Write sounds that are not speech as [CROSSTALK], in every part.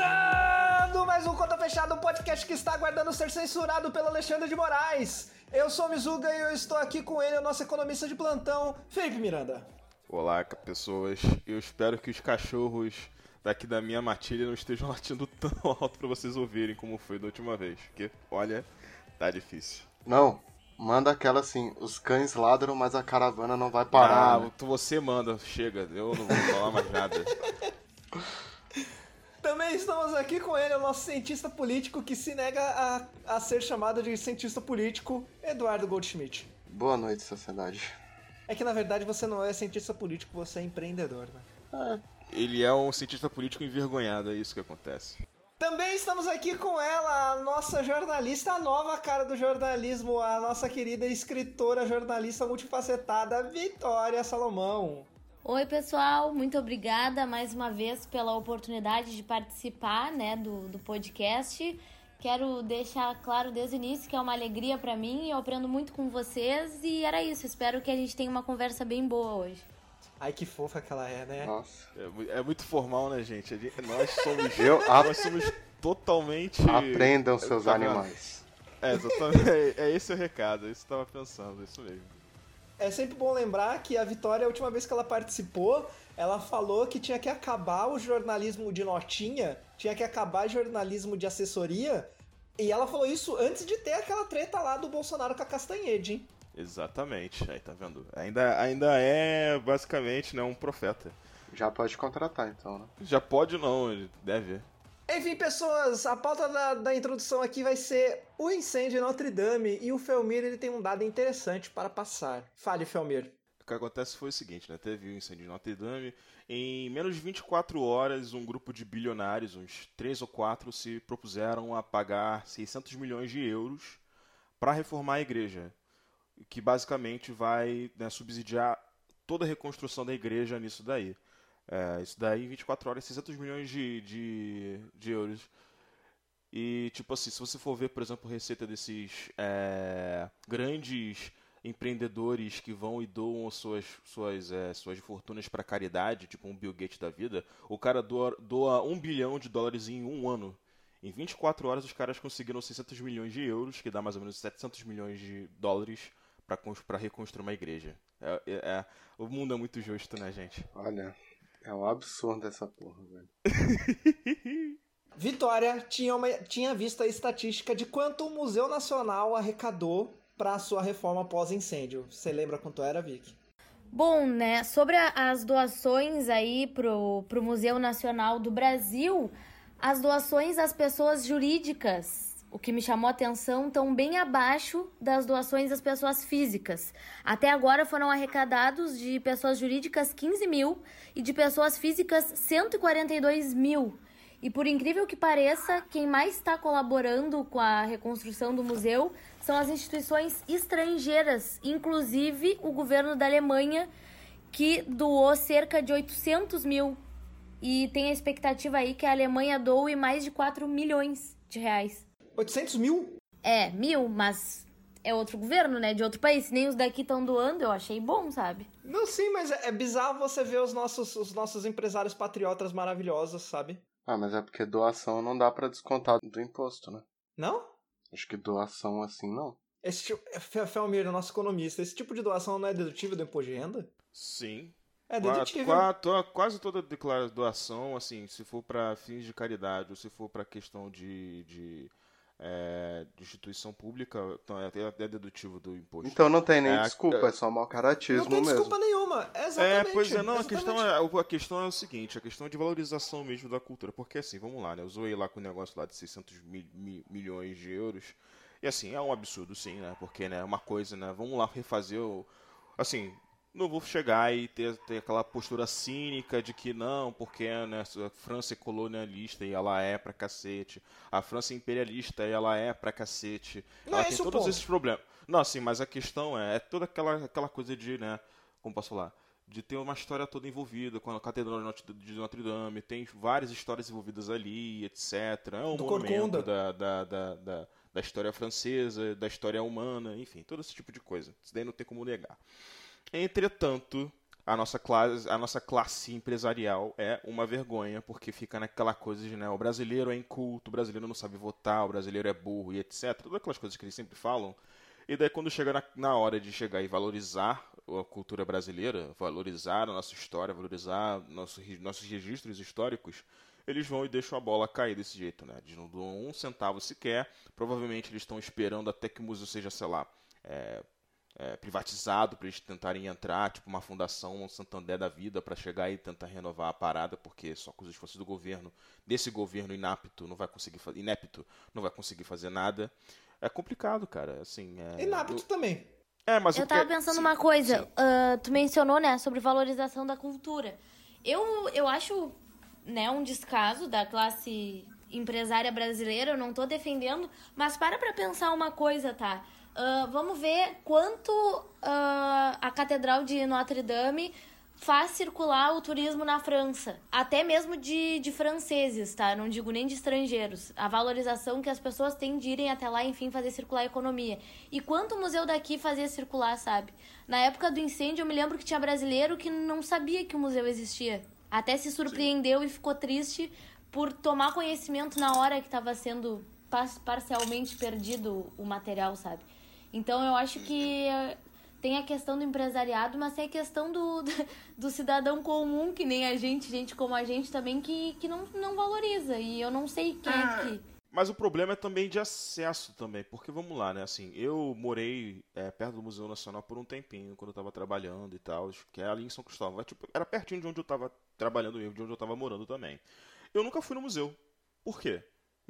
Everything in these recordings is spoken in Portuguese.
Começando mais um Conta Fechada, um podcast que está aguardando ser censurado pelo Alexandre de Moraes. Eu sou o Mizuga e eu estou aqui com ele, o nosso economista de plantão, Felipe Miranda. Olá, pessoas. Eu espero que os cachorros daqui da minha matilha não estejam [LAUGHS] latindo tão alto para vocês ouvirem como foi da última vez. Porque, olha, tá difícil. Não, manda aquela assim, os cães ladram, mas a caravana não vai parar. Ah, né? você manda, chega, eu não vou falar mais nada. [LAUGHS] Estamos aqui com ele, o nosso cientista político que se nega a, a ser chamado de cientista político, Eduardo Goldschmidt. Boa noite, sociedade. É que na verdade você não é cientista político, você é empreendedor, né? Ele é um cientista político envergonhado, é isso que acontece. Também estamos aqui com ela, a nossa jornalista, a nova cara do jornalismo, a nossa querida escritora, jornalista multifacetada, Vitória Salomão. Oi, pessoal, muito obrigada mais uma vez pela oportunidade de participar né, do, do podcast. Quero deixar claro desde o início que é uma alegria para mim, eu aprendo muito com vocês e era isso. Espero que a gente tenha uma conversa bem boa hoje. Ai, que fofa que ela é, né? Nossa. É, é muito formal, né, gente? Nós somos, Eu nós somos totalmente. Aprendam seus vendo? animais. É, exatamente. É, é esse o recado, é isso que eu tava pensando, é isso mesmo. É sempre bom lembrar que a Vitória, a última vez que ela participou, ela falou que tinha que acabar o jornalismo de notinha, tinha que acabar o jornalismo de assessoria, e ela falou isso antes de ter aquela treta lá do Bolsonaro com a Castanhede, hein? Exatamente, aí tá vendo? Ainda, ainda é basicamente né, um profeta. Já pode contratar, então, né? Já pode não, ele deve. Enfim, pessoas, a pauta da, da introdução aqui vai ser o incêndio em Notre Dame, e o Felmir ele tem um dado interessante para passar. Fale, Felmir. O que acontece foi o seguinte, né? Teve o incêndio de Notre Dame. Em menos de 24 horas, um grupo de bilionários, uns 3 ou 4, se propuseram a pagar 600 milhões de euros para reformar a igreja. Que basicamente vai né, subsidiar toda a reconstrução da igreja nisso daí. É, isso daí, em 24 horas, 600 milhões de, de, de euros. E, tipo assim, se você for ver, por exemplo, receita desses é, grandes empreendedores que vão e doam suas, suas, é, suas fortunas para caridade, tipo um Bill Gates da vida, o cara doa, doa um bilhão de dólares em um ano. Em 24 horas, os caras conseguiram 600 milhões de euros, que dá mais ou menos 700 milhões de dólares para reconstruir uma igreja. É, é- é- o mundo é muito justo, né, gente? Olha, é um absurdo essa porra, velho. [LAUGHS] Vitória tinha, uma, tinha visto a estatística de quanto o Museu Nacional arrecadou para a sua reforma pós-incêndio. Você lembra quanto era, Vicky? Bom, né, sobre a- as doações aí pro, pro Museu Nacional do Brasil, as doações às pessoas jurídicas, o que me chamou a atenção, estão bem abaixo das doações às pessoas físicas. Até agora foram arrecadados de pessoas jurídicas 15 mil e de pessoas físicas 142 mil. E por incrível que pareça, quem mais está colaborando com a reconstrução do museu são as instituições estrangeiras, inclusive o governo da Alemanha, que doou cerca de 800 mil. E tem a expectativa aí que a Alemanha doe mais de 4 milhões de reais. 800 mil? É, mil, mas é outro governo, né? De outro país. Nem os daqui estão doando, eu achei bom, sabe? Não, sim, mas é, é bizarro você ver os nossos, os nossos empresários patriotas maravilhosos, sabe? Ah, mas é porque doação não dá pra descontar do imposto, né? Não? Acho que doação assim não. Esse tipo, Fe- Felmir, nosso economista, esse tipo de doação não é dedutível do imposto de renda? Sim. É Qua- dedutível. qua- to- quase toda declara- doação, assim, se for para fins de caridade ou se for para questão de, de, é, de instituição pública, então é, é dedutível do imposto. Então não tem nem É, desculpa, é- é só mau Não caratismo tem mesmo. desculpa nenhuma. É, Exatamente. pois é, não, a questão é, a questão é o seguinte, a questão é de valorização mesmo da cultura, porque assim, vamos lá, né, eu zoei lá com o negócio lá de 600 mil- mi- milhões de euros, e assim, é um absurdo sim, né, porque, né, uma coisa, né, vamos lá refazer o, assim, não vou chegar e ter, ter aquela postura cínica de que não, porque né, a França é colonialista e ela é pra cacete, a França é imperialista e ela é pra cacete, Não ela é tem todos ponto. esses problemas. Não, assim, mas a questão é, é toda aquela, aquela coisa de, né, como posso falar, de ter uma história toda envolvida com a Catedral de Notre- Dame, tem várias histórias envolvidas ali, etc. É um Do monumento da, da, da, da, da história francesa, da história humana, enfim, todo esse tipo de coisa. Isso daí não tem como negar. Entretanto, a nossa classe, a nossa classe empresarial é uma vergonha, porque fica naquela coisa de, né, o brasileiro é inculto, o brasileiro não sabe votar, o brasileiro é burro e etc. Todas aquelas coisas que eles sempre falam. E daí quando chega na, na hora de chegar e valorizar a cultura brasileira, valorizar a nossa história, valorizar nosso, nossos registros históricos, eles vão e deixam a bola cair desse jeito, né? Eles não dão um centavo sequer. Provavelmente eles estão esperando até que o museu seja, sei lá, é, é, privatizado para eles tentarem entrar, tipo uma fundação, um Santander da vida, para chegar e tentar renovar a parada, porque só com os esforços do governo, desse governo inapto, não vai conseguir inepto, não vai conseguir fazer nada. É complicado, cara. Assim, é... Inapto eu... também. É, mas eu tava que... pensando sim, uma coisa. Uh, tu mencionou, né, sobre valorização da cultura. Eu, eu acho, né, um descaso da classe empresária brasileira. Eu não tô defendendo, mas para pra pensar uma coisa, tá? Uh, vamos ver quanto uh, a Catedral de Notre Dame faz circular o turismo na França. Até mesmo de, de franceses, tá? Não digo nem de estrangeiros. A valorização que as pessoas têm de irem até lá, enfim, fazer circular a economia. E quanto o museu daqui fazia circular, sabe? Na época do incêndio, eu me lembro que tinha brasileiro que não sabia que o museu existia. Até se surpreendeu e ficou triste por tomar conhecimento na hora que estava sendo parcialmente perdido o material, sabe? Então eu acho que tem a questão do empresariado, mas tem a questão do, [LAUGHS] do cidadão comum, que nem a gente, gente como a gente também, que, que não, não valoriza. E eu não sei quem é ah. é que. Mas o problema é também de acesso também, porque vamos lá, né? Assim, eu morei é, perto do Museu Nacional por um tempinho, quando eu estava trabalhando e tal, que é ali em São Cristóvão. Tipo, era pertinho de onde eu estava trabalhando mesmo, de onde eu estava morando também. Eu nunca fui no museu. Por quê?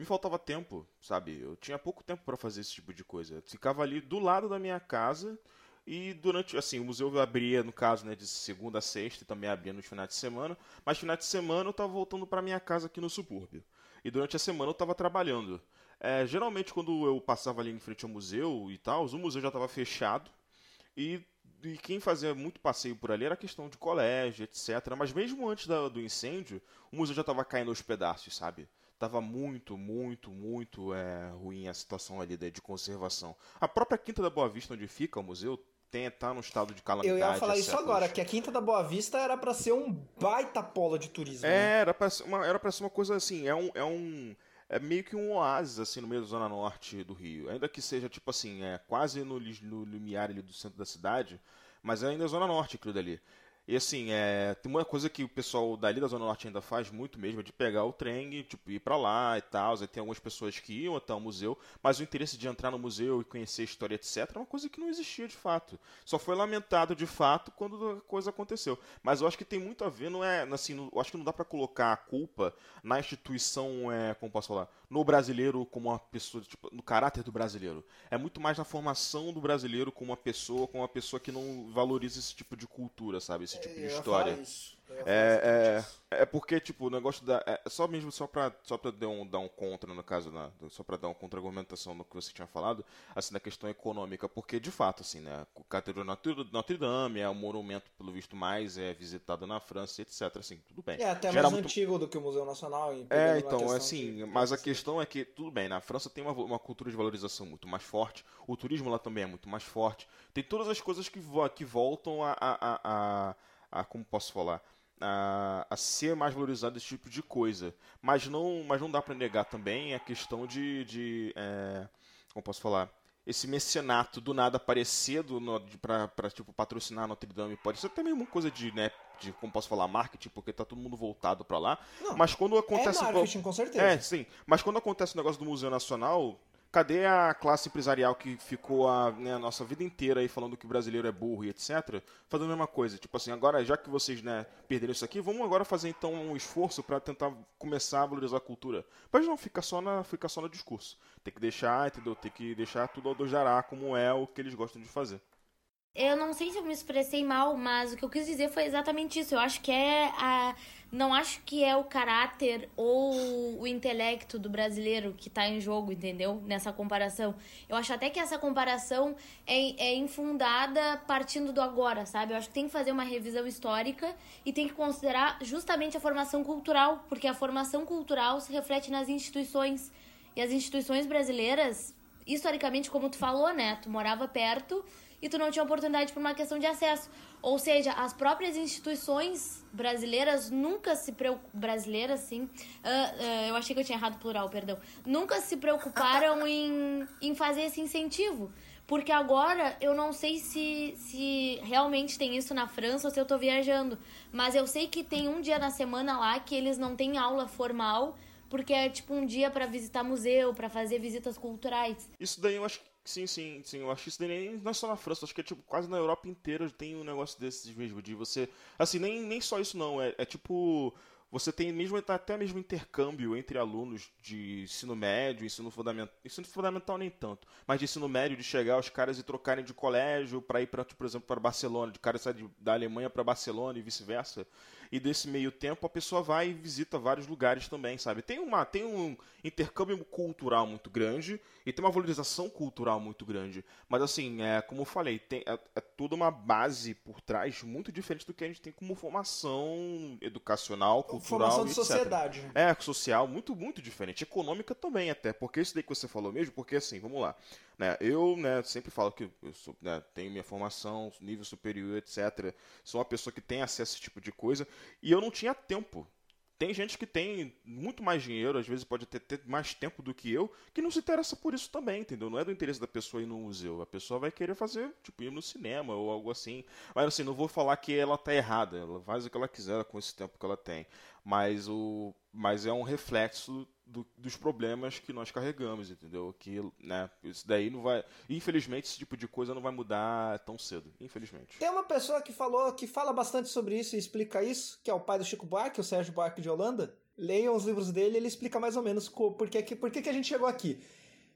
Me faltava tempo, sabe? Eu tinha pouco tempo para fazer esse tipo de coisa. Eu ficava ali do lado da minha casa e durante, assim, o museu abria, no caso, né, de segunda a sexta e também abria nos finais de semana, mas finais de semana eu estava voltando para minha casa aqui no subúrbio. E durante a semana eu estava trabalhando. É, geralmente quando eu passava ali em frente ao museu e tal, o museu já estava fechado e e quem fazia muito passeio por ali era questão de colégio, etc. Mas mesmo antes da, do incêndio, o museu já estava caindo aos pedaços, sabe? Tava muito, muito, muito é, ruim a situação ali de, de conservação. A própria Quinta da Boa Vista, onde fica o museu, tem, tá no estado de calamidade. Eu ia falar isso agora, que a Quinta da Boa Vista era para ser um baita polo de turismo. É, né? era para ser uma, era pra ser uma coisa assim, é um, é um é meio que um oásis assim no meio da zona norte do Rio. Ainda que seja tipo assim, é quase no, no limiar ali do centro da cidade, mas é ainda zona norte aquilo dali. E assim, é, tem uma coisa que o pessoal dali da Zona Norte ainda faz muito mesmo, é de pegar o trem tipo, ir para lá e tal. Tem algumas pessoas que iam até o museu, mas o interesse de entrar no museu e conhecer a história, etc., é uma coisa que não existia de fato. Só foi lamentado de fato quando a coisa aconteceu. Mas eu acho que tem muito a ver, não é assim, não, eu acho que não dá para colocar a culpa na instituição, é, como posso falar, no brasileiro como uma pessoa, tipo, no caráter do brasileiro. É muito mais na formação do brasileiro como uma pessoa, como uma pessoa que não valoriza esse tipo de cultura, sabe? Esse tipo de história. É, é, é porque, tipo, o negócio da. É só mesmo só pra, só pra dar, um, dar um contra, no caso, na, só pra dar uma contra-argumentação no que você tinha falado, assim, da questão econômica, porque, de fato, assim, né, o Catedral Notre Dame é o monumento, pelo visto, mais é, visitado na França, etc, assim, tudo bem. É, até mais muito... antigo do que o Museu Nacional. É, então, assim, de... mas a questão é que, tudo bem, na França tem uma, uma cultura de valorização muito mais forte, o turismo lá também é muito mais forte, tem todas as coisas que, que voltam a, a, a, a, a como posso falar a, a ser mais valorizado esse tipo de coisa. Mas não, mas não dá para negar também a questão de, de é, como posso falar, esse mecenato do nada aparecer para tipo patrocinar Notre Dame pode ser também uma coisa de né de como posso falar marketing porque tá todo mundo voltado para lá. Não, mas quando acontece é marketing, com certeza. É sim. Mas quando acontece o negócio do Museu Nacional Cadê a classe empresarial que ficou a, né, a, nossa vida inteira aí falando que o brasileiro é burro e etc. Fazendo a mesma coisa. Tipo assim, agora, já que vocês né, perderam isso aqui, vamos agora fazer então um esforço para tentar começar a valorizar a cultura. Mas não, fica só, na, fica só no discurso. Tem que deixar, entendeu? Tem que deixar tudo ao dois dará, como é o que eles gostam de fazer. Eu não sei se eu me expressei mal, mas o que eu quis dizer foi exatamente isso. Eu acho que é a. Não acho que é o caráter ou o intelecto do brasileiro que está em jogo, entendeu? Nessa comparação. Eu acho até que essa comparação é, é infundada partindo do agora, sabe? Eu acho que tem que fazer uma revisão histórica e tem que considerar justamente a formação cultural, porque a formação cultural se reflete nas instituições. E as instituições brasileiras, historicamente, como tu falou, né? Tu morava perto e tu não tinha oportunidade por uma questão de acesso. Ou seja, as próprias instituições brasileiras nunca se preocuparam. Brasileiras, sim. Uh, uh, eu achei que eu tinha errado plural, perdão. Nunca se preocuparam [LAUGHS] em, em fazer esse incentivo. Porque agora eu não sei se, se realmente tem isso na França ou se eu tô viajando. Mas eu sei que tem um dia na semana lá que eles não têm aula formal porque é tipo um dia para visitar museu, para fazer visitas culturais. Isso daí eu acho que Sim, sim, sim. Eu acho que isso daí não é só na França, acho que é tipo quase na Europa inteira tem um negócio desses mesmo, de você. Assim, nem, nem só isso não, é, é tipo. Você tem mesmo até mesmo intercâmbio entre alunos de ensino médio, ensino fundamental, ensino fundamental nem tanto, mas de ensino médio de chegar os caras e trocarem de colégio para ir para, por exemplo, para Barcelona, de cara sair da Alemanha para Barcelona e vice-versa e desse meio tempo a pessoa vai e visita vários lugares também, sabe? Tem, uma, tem um intercâmbio cultural muito grande e tem uma valorização cultural muito grande. Mas assim, é, como eu falei, tem, é, é toda uma base por trás muito diferente do que a gente tem como formação educacional, cultural. Formação de sociedade. É, social, muito, muito diferente. Econômica também, até. Porque isso daí que você falou mesmo, porque assim, vamos lá. Né, eu né, sempre falo que eu sou, né, tenho minha formação, nível superior, etc. Sou uma pessoa que tem acesso a esse tipo de coisa. E eu não tinha tempo. Tem gente que tem muito mais dinheiro, às vezes pode ter, ter, mais tempo do que eu, que não se interessa por isso também, entendeu? Não é do interesse da pessoa ir no museu. A pessoa vai querer fazer, tipo, ir no cinema ou algo assim. Mas assim, não vou falar que ela tá errada. Ela faz o que ela quiser com esse tempo que ela tem. Mas, o, mas é um reflexo do, dos problemas que nós carregamos, entendeu? Que, né, isso daí não vai. Infelizmente, esse tipo de coisa não vai mudar tão cedo, infelizmente. Tem uma pessoa que falou, que fala bastante sobre isso e explica isso, que é o pai do Chico Buarque, o Sérgio Buarque de Holanda. Leiam os livros dele, ele explica mais ou menos por que, que, que a gente chegou aqui.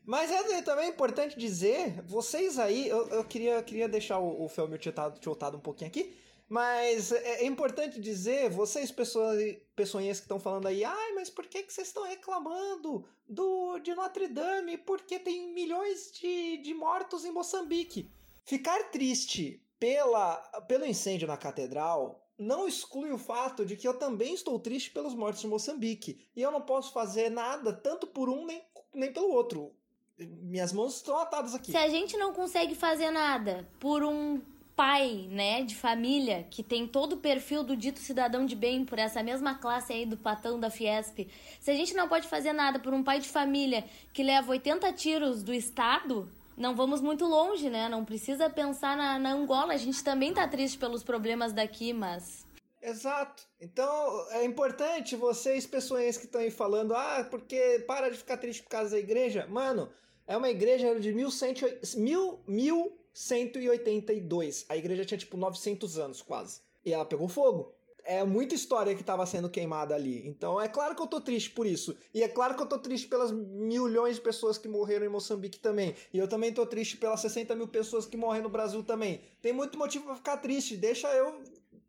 Mas é também importante dizer, vocês aí, eu, eu queria, queria deixar o, o filme tiltado um pouquinho aqui, mas é, é importante dizer, vocês, pessoas, pessoinhas que estão falando aí, ai, mas por que, que vocês estão reclamando do de Notre Dame? Porque tem milhões de, de mortos em Moçambique. Ficar triste pela, pelo incêndio na catedral não exclui o fato de que eu também estou triste pelos mortos de Moçambique. E eu não posso fazer nada tanto por um nem, nem pelo outro. Minhas mãos estão atadas aqui. Se a gente não consegue fazer nada por um pai, né, de família, que tem todo o perfil do dito cidadão de bem por essa mesma classe aí do patão da Fiesp, se a gente não pode fazer nada por um pai de família que leva 80 tiros do Estado, não vamos muito longe, né? Não precisa pensar na, na Angola. A gente também tá triste pelos problemas daqui, mas. Exato. Então é importante vocês, pessoas que estão aí falando, ah, porque para de ficar triste por causa da igreja. Mano, é uma igreja de 1100, mil, mil 182. A igreja tinha tipo 900 anos quase. E ela pegou fogo. É muita história que estava sendo queimada ali. Então é claro que eu tô triste por isso. E é claro que eu tô triste pelas milhões de pessoas que morreram em Moçambique também. E eu também tô triste pelas 60 mil pessoas que morrem no Brasil também. Tem muito motivo para ficar triste. Deixa eu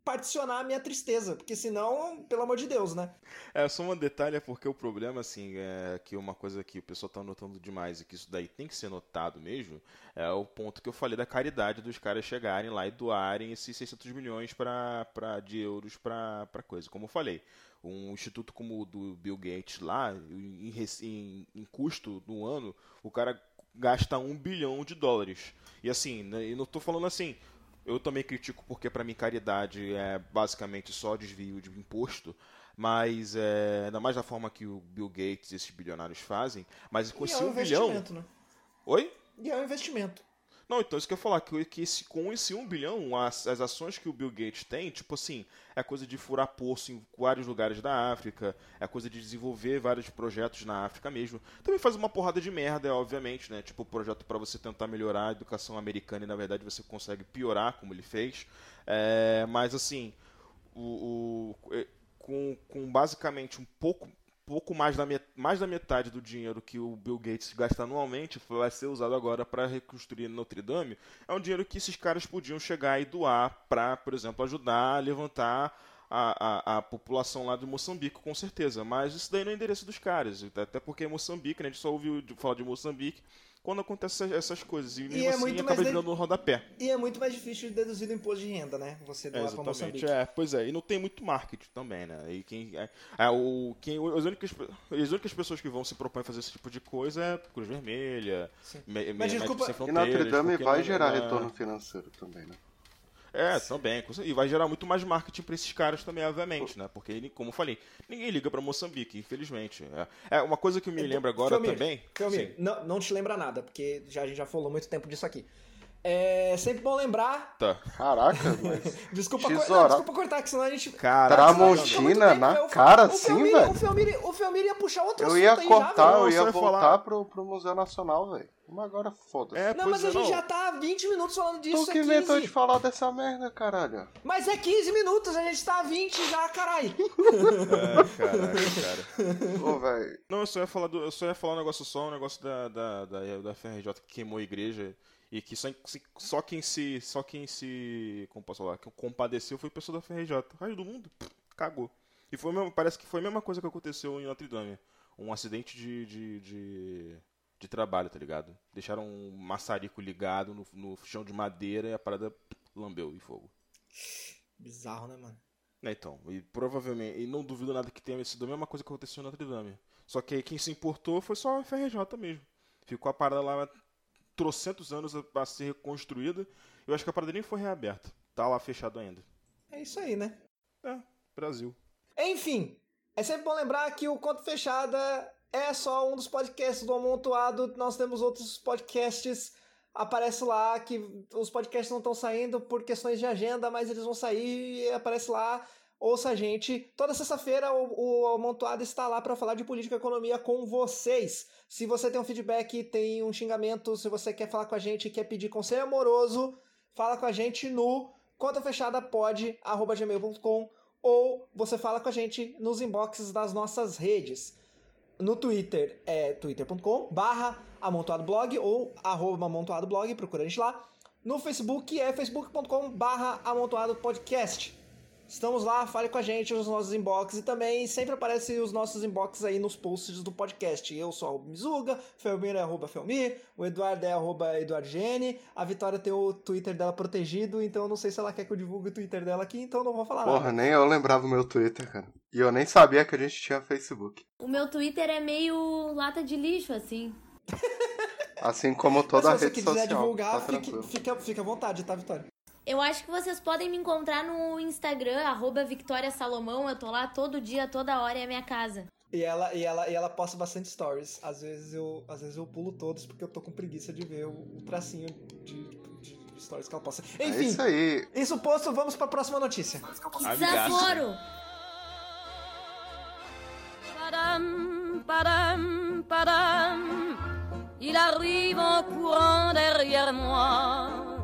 particionar a minha tristeza, porque senão, pelo amor de Deus, né? É, só um detalhe é porque o problema, assim, é que uma coisa que o pessoal tá notando demais e que isso daí tem que ser notado mesmo, é o ponto que eu falei da caridade dos caras chegarem lá e doarem esses 600 milhões pra, pra, de euros pra, pra coisa. Como eu falei, um instituto como o do Bill Gates lá, em, em, em custo no ano, o cara gasta um bilhão de dólares. E assim, né, eu não tô falando assim, eu também critico porque para mim caridade é basicamente só desvio de imposto, mas é, ainda mais da forma que o Bill Gates e esses bilionários fazem, mas com e esse é um, um bilhão, né? Oi? E é um investimento. Não, então isso que eu falar, que, que esse, com esse 1 bilhão, as, as ações que o Bill Gates tem, tipo assim, é coisa de furar poço em vários lugares da África, é coisa de desenvolver vários projetos na África mesmo. Também faz uma porrada de merda, obviamente, né? Tipo, projeto para você tentar melhorar a educação americana e na verdade você consegue piorar, como ele fez. É, mas assim, o, o é, com, com basicamente um pouco pouco mais da, met mais da metade do dinheiro que o Bill Gates gasta anualmente vai ser usado agora para reconstruir Notre Dame. É um dinheiro que esses caras podiam chegar e doar para, por exemplo, ajudar a levantar a, a, a, população lá de Moçambique, com certeza. Mas isso daí não é endereço dos caras. Até porque Moçambique, né, a gente só ouviu falar de Moçambique quando acontecem essas, coisas. E mesmo é assim muito acaba mais virando um rodapé. E é muito mais difícil de deduzir do imposto de renda, né? Você É, doar pra exatamente. Moçambique. É, pois é, e não tem muito marketing também, né? E quem, é, é, o, quem, as, únicas, as únicas pessoas que vão se propor a fazer esse tipo de coisa é Cruz Vermelha. Me, Mas Me- desculpa- E. Notre Dame vai gerar é- retorno financeiro também, né? É, também. E vai gerar muito mais marketing pra esses caras também, obviamente, né? Porque, como eu falei, ninguém liga pra Moçambique, infelizmente. É, é uma coisa que me lembra agora Felmir, também. Felmir, Sim. não, não te lembra nada, porque já, a gente já falou muito tempo disso aqui. É sempre bom lembrar. Tá. Caraca, [LAUGHS] mas. Desculpa, não, desculpa cortar, que senão a gente. Cara, Tramontina na eu- cara, o Felmir- velho. O Felmir, o Felmir ia puxar outro Eu ia assunto aí já, cortar, velho. eu ia voltar pro, pro Museu Nacional, velho. Mas agora foda-se. É, Não, mas é, a gente não. já tá há 20 minutos falando disso tu que é inventou 15. de falar dessa merda, caralho. Mas é 15 minutos, a gente tá há 20 já, caralho. [LAUGHS] É, caraca, cara. Ô, velho. Não, eu só ia falar, do, eu só ia falar um negócio só, um negócio da, da, da, da FRJ que queimou a igreja e que só, só quem se. Só quem se. Como posso falar? Que compadeceu foi o pessoal da FRJ. O resto do mundo, pff, cagou. E foi, mesmo- parece que foi a mesma coisa que aconteceu em Notre Dame. Um acidente de, de, de, de trabalho, tá ligado? Deixaram um maçarico ligado no, no chão de madeira e a parada lambeu em fogo. Bizarro, né, mano? É, então, e provavelmente, e não duvido nada que tenha sido a mesma coisa que aconteceu na Notre Dame. Só que aí quem se importou foi só a FRJ mesmo. Ficou a parada lá trocentos anos a, a ser reconstruída. Eu acho que a parada nem foi reaberta. Tá lá fechado ainda. É isso aí, né? É, Brasil. Enfim, é sempre bom lembrar que o Conto Fechada é só um dos podcasts do Amontoado. Nós temos outros podcasts. Aparece lá que os podcasts não estão saindo por questões de agenda, mas eles vão sair e aparece lá. Ouça a gente. Toda sexta-feira o, o Amontoado está lá para falar de política e economia com vocês. Se você tem um feedback, tem um xingamento, se você quer falar com a gente, quer pedir conselho amoroso, fala com a gente no contafechadapod.gmail.com ou você fala com a gente nos inboxes das nossas redes. No Twitter é twitter.com barra amontoadoblog ou arroba amontoadoblog, procura a gente lá. No Facebook é facebook.com barra amontoadopodcast. Estamos lá, fale com a gente nos nossos inboxes e também sempre aparecem os nossos inboxes aí nos posts do podcast. Eu sou o Mizuga, Felmir é arroba Felmir, o Eduardo é arroba EduardoGN, a Vitória tem o Twitter dela protegido, então eu não sei se ela quer que eu divulgue o Twitter dela aqui, então eu não vou falar Porra, nada. nem eu lembrava o meu Twitter, cara. E eu nem sabia que a gente tinha Facebook. O meu Twitter é meio lata de lixo, assim. Assim como toda a Mas se você rede quiser social. divulgar, tá fique, fica, fica à vontade, tá, Vitória? Eu acho que vocês podem me encontrar no Instagram, arroba Victoria Salomão. Eu tô lá todo dia, toda hora, é a minha casa. E ela, e, ela, e ela posta bastante stories. Às vezes eu, às vezes eu pulo todos porque eu tô com preguiça de ver o, o tracinho de, de- de stories que ela posta. É Enfim, isso aí. isso posto, vamos pra próxima notícia. Desaforo! Padam, padam, padam. Il arrive en courant derrière moi.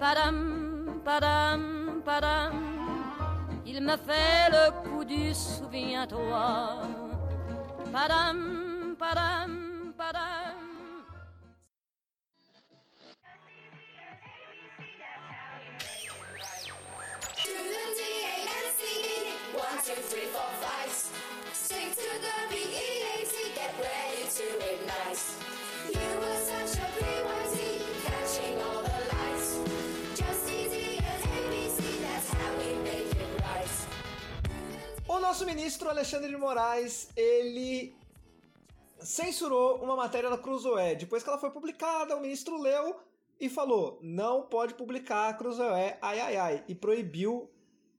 Padam, padam, padam. Il me fait le coup du souviens-toi. Padam, padam, padam. One, two, three, four, five. Sing to the B-E-A-T, get ready to ignite. You were such a pre-worthy, O nosso ministro Alexandre de Moraes, ele censurou uma matéria da Cruzoé. Depois que ela foi publicada, o ministro leu e falou: não pode publicar a Cruzoé, ai ai ai, e proibiu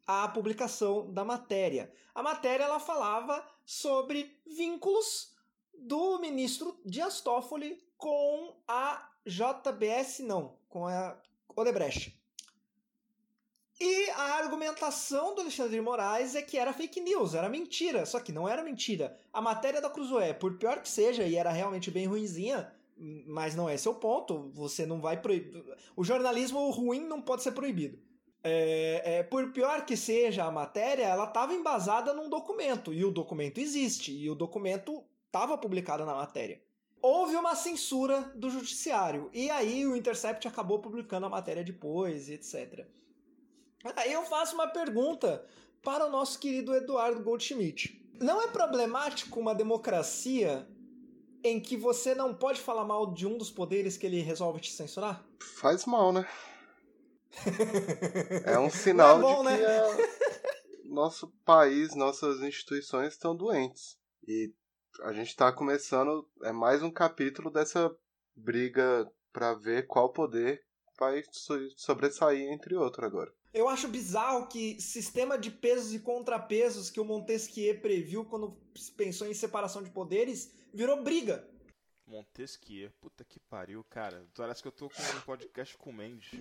a publicação da matéria. A matéria ela falava sobre vínculos do ministro Dias Toffoli com a JBS, não, com a Odebrecht. E a argumentação do Alexandre de Moraes é que era fake news, era mentira. Só que não era mentira. A matéria da Cruzoé, por pior que seja, e era realmente bem ruinzinha, mas não é o ponto. Você não vai proibir. O jornalismo ruim não pode ser proibido. É, é, por pior que seja a matéria, ela estava embasada num documento. E o documento existe. E o documento estava publicado na matéria. Houve uma censura do judiciário. E aí o Intercept acabou publicando a matéria depois, etc. Aí eu faço uma pergunta para o nosso querido Eduardo Goldschmidt. Não é problemático uma democracia em que você não pode falar mal de um dos poderes que ele resolve te censurar? Faz mal, né? [LAUGHS] É um sinal é bom, de que né? a- nosso país, nossas instituições estão doentes. E a gente tá começando, é mais um capítulo dessa briga pra ver qual poder vai so- sobressair entre outro agora. Eu acho bizarro que sistema de pesos e contrapesos que o Montesquieu previu quando pensou em separação de poderes virou briga. Montesquieu, puta que pariu, cara. Parece que eu tô com um podcast com o Mendes. [LAUGHS]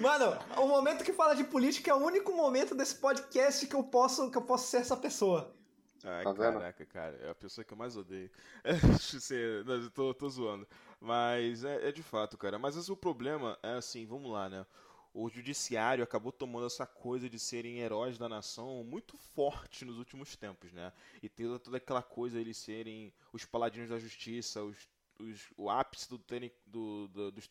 Mano, o momento que fala de política é o único momento desse podcast que eu posso, que eu posso ser essa pessoa. Ai, Tá caraca, cara, é a pessoa que eu mais odeio. [LAUGHS] Não, eu tô, tô zoando. Mas é, é de fato, cara. Mas esse, o problema é assim, vamos lá, né? O judiciário acabou tomando essa coisa de serem heróis da nação muito forte nos últimos tempos, né? E ter toda aquela coisa eles serem os paladinos da justiça, os, os- o ápice do, do- do- dos,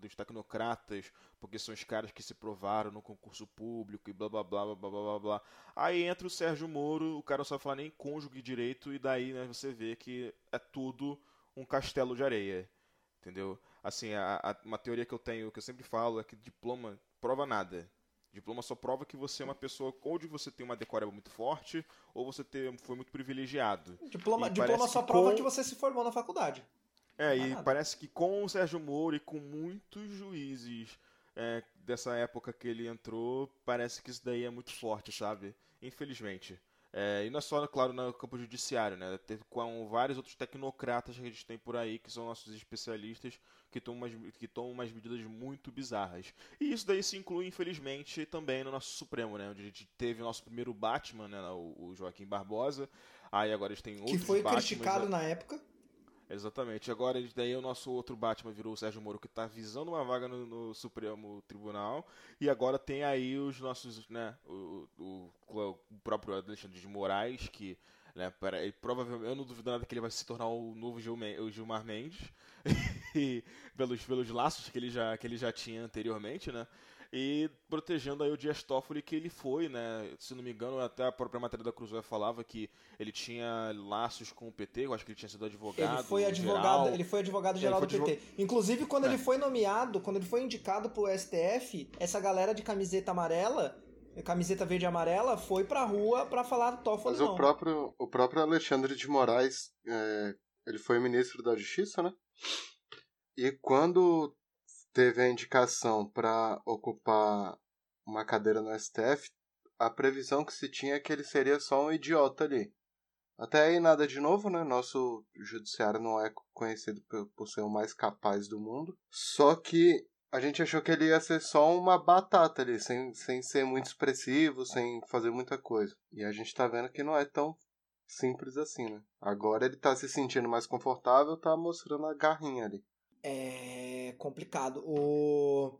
dos tecnocratas, porque são os caras que se provaram no concurso público e blá blá blá blá blá blá blá. Aí entra o Sérgio Moro, o cara sabe falar nem cônjuge direito, e daí né, você vê que é tudo um castelo de areia. Entendeu? Assim, a, a- uma teoria que eu tenho, que eu sempre falo, é que diploma prova nada. Diploma só prova que você é uma pessoa, ou de você tem uma decoreba muito forte, ou você ter, foi muito privilegiado. Diploma, diploma só que prova com- que você se formou na faculdade. É, e parece que com o Sérgio Moro e com muitos juízes é, dessa época que ele entrou, parece que isso daí é muito forte, sabe? Infelizmente. É, e não é só, claro, no campo judiciário, né? Tem com vários outros tecnocratas que a gente tem por aí, que são nossos especialistas, que tomam umas, que tomam umas medidas muito bizarras. E isso daí se inclui, infelizmente, também no nosso Supremo, né? Onde a gente teve o nosso primeiro Batman, né? O, Joaquim Barbosa. Aí agora a gente tem Que outros foi Batmans, criticado né? na época. Exatamente. Agora, daí o nosso outro Batman virou o Sérgio Moro, que tá visando uma vaga no, no Supremo Tribunal. E agora tem aí os nossos, né, o, o, o próprio Alexandre de Moraes, que, né, para, ele, provavelmente, eu não duvido nada que ele vai se tornar o novo Gil, Men- o Gilmar Mendes. [LAUGHS] e pelos, pelos laços que ele, já, que ele já tinha anteriormente, né. E protegendo aí o Dias Toffoli, que ele foi, né? Se não me engano, até a própria matéria da Cruzoé falava que ele tinha laços com o PT, eu acho que ele tinha sido advogado. Ele foi advogado, geral. ele foi advogado geral do foi PT. Inclusive, quando É. ele foi nomeado, quando ele foi indicado pro STF, essa galera de camiseta amarela, camiseta verde e amarela, foi pra rua pra falar do Toffoli Mas não. o próprio, o próprio Alexandre de Moraes, é, ele foi ministro da Justiça, né? E quando teve a indicação para ocupar uma cadeira no STF, a previsão que se tinha é que ele seria só um idiota ali. Até aí nada de novo, né? Nosso judiciário não é conhecido por, ser o mais capaz do mundo. Só que a gente achou que ele ia ser só uma batata ali, sem, sem ser muito expressivo, sem fazer muita coisa. E a gente tá vendo que não é tão simples assim, né? Agora ele tá se sentindo mais confortável, tá mostrando a garrinha ali. É complicado. O.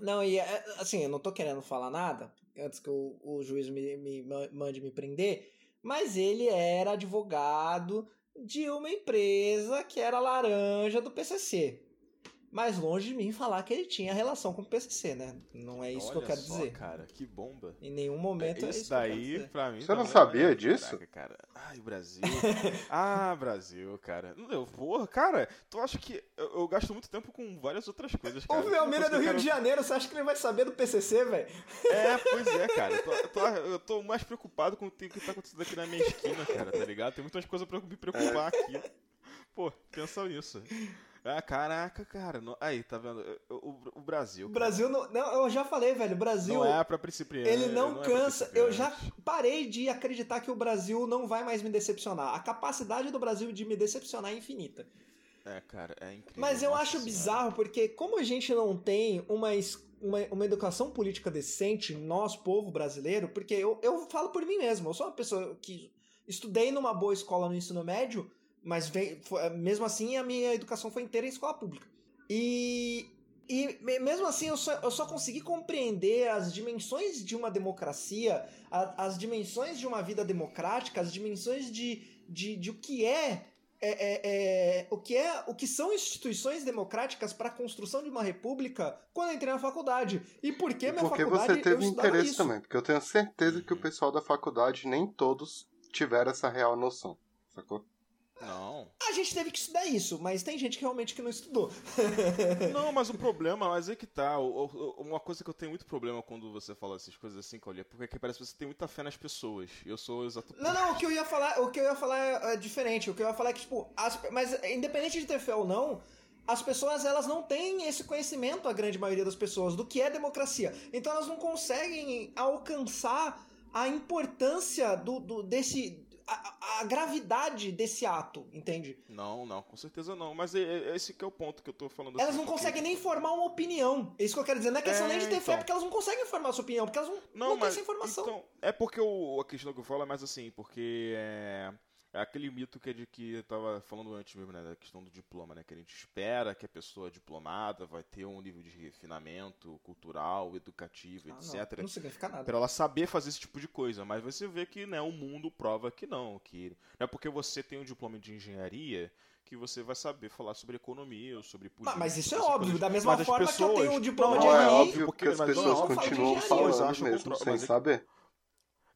Não, e é, assim, eu não tô querendo falar nada antes que o, o juiz me, me ma- mande me prender, mas ele era advogado de uma empresa que era laranja do PCC. Mas longe de mim falar que ele tinha relação com o PCC, né? Não é isso que eu Olha quero só, dizer. cara, que bomba. Em nenhum momento é isso isso que eu quero daí, dizer. pra mim. Você não sabia é- disso? Caraca, cara. Ai, Brasil. [LAUGHS] ah, Brasil, cara. Eu, porra, cara, tu acha que. Eu, eu gasto muito tempo com várias outras coisas, cara. O Velmira é do que Rio de quero- Janeiro, você acha que ele vai saber do PCC, velho? É, pois é, cara. Eu tô, eu tô- eu tô mais preocupado com o que tá acontecendo aqui na minha esquina, cara, tá ligado? Tem muitas coisas pra me preocupar aqui. Pô, pensa nisso. Ah, caraca, cara. não- Aí, tá vendo? O, o- Brasil. O Brasil não. Não, eu já falei, velho. O Brasil. Não é pra principiante. Ele não, é pra cansa. Eu já parei de acreditar que o Brasil não vai mais me decepcionar. A capacidade do Brasil de me decepcionar é infinita. É, cara, é incrível. Mas eu nossa acho senhora. bizarro porque, como a gente não tem uma, uma, uma educação política decente, nós, povo brasileiro, porque eu, eu falo por mim mesmo, eu sou uma pessoa que estudei numa boa escola no ensino médio, mas foi- mesmo assim a minha educação foi inteira em escola pública. E, e me- mesmo assim eu só, eu só consegui compreender as dimensões de uma democracia, a- as dimensões de uma vida democrática, as dimensões de, de, de o que é é, é, é, o que é o que são instituições democráticas para a construção de uma república quando eu entrei na faculdade e por que minha porque faculdade você eu teve interesse isso. também, porque eu tenho certeza que o pessoal da faculdade nem todos tiveram essa real noção. sacou? Não. A gente teve que estudar isso, mas tem gente que realmente que não estudou. [LAUGHS] Não, mas o problema, mas é que tá. uma coisa que eu tenho muito problema quando você fala essas coisas assim, porque que parece que você tem muita fé nas pessoas. Eu sou exato. Não, não, o que eu ia falar, o que eu ia falar é, é diferente. O que eu ia falar é que, tipo, as- mas independente de ter fé ou não, as pessoas elas não têm esse conhecimento, a grande maioria das pessoas, do que é democracia. Então elas não conseguem alcançar a importância do, do- desse. A, a gravidade desse ato, entende? Não, não, com certeza não. Mas é, é esse que é o ponto que eu tô falando. Elas assim, não porque- conseguem nem formar uma opinião. É isso que eu quero dizer. Não é questão É, nem de ter fé, então. porque elas não conseguem formar sua opinião, porque elas não, não, têm essa informação. Então, é porque o, a questão que eu falo é mais assim, porque é, é aquele mito que é de que eu tava falando antes mesmo, né, da questão do diploma, né, que a gente espera que a pessoa diplomada vai ter um nível de refinamento cultural, educativo, Ah, etc. não, não significa nada. Pra ela saber fazer esse tipo de coisa, mas você vê que né, o mundo prova que não, que não é porque você tem um diploma de engenharia que você vai saber falar sobre economia ou sobre política. Mas, mas isso é óbvio, coisas. da mesma Mas as forma que eu pessoas- tenho um diploma Não, de Não, é óbvio porque- que as pessoas continuam engenharia. falando acham mesmo, sem é saber.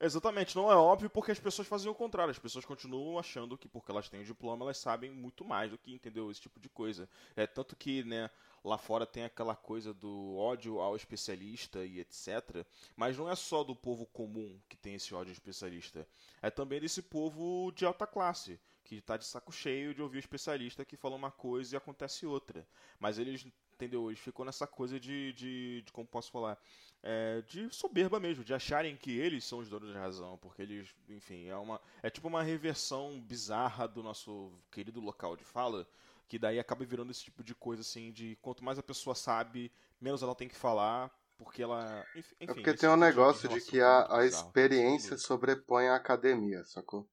Exatamente, não é óbvio porque as pessoas fazem o contrário. As pessoas continuam achando que porque elas têm o diploma, elas sabem muito mais do que entendeu esse tipo de coisa. É tanto que, né, lá fora tem aquela coisa do ódio ao especialista e etc. Mas não é só do povo comum que tem esse ódio ao especialista. É também desse povo de alta classe, que tá de saco cheio de ouvir o especialista que fala uma coisa e acontece outra. Mas eles, entendeu? Eles ficam nessa coisa de, de, de como posso falar, é, de soberba mesmo, de acharem que eles são os donos da razão, porque eles, enfim, é uma é tipo uma reversão bizarra do nosso querido local de fala, que daí acaba virando esse tipo de coisa assim, de quanto mais a pessoa sabe, menos ela tem que falar, porque ela, enfim, É porque tem um tipo negócio de relação que é a, muito a bizarro. experiência sobrepõe a academia, sacou?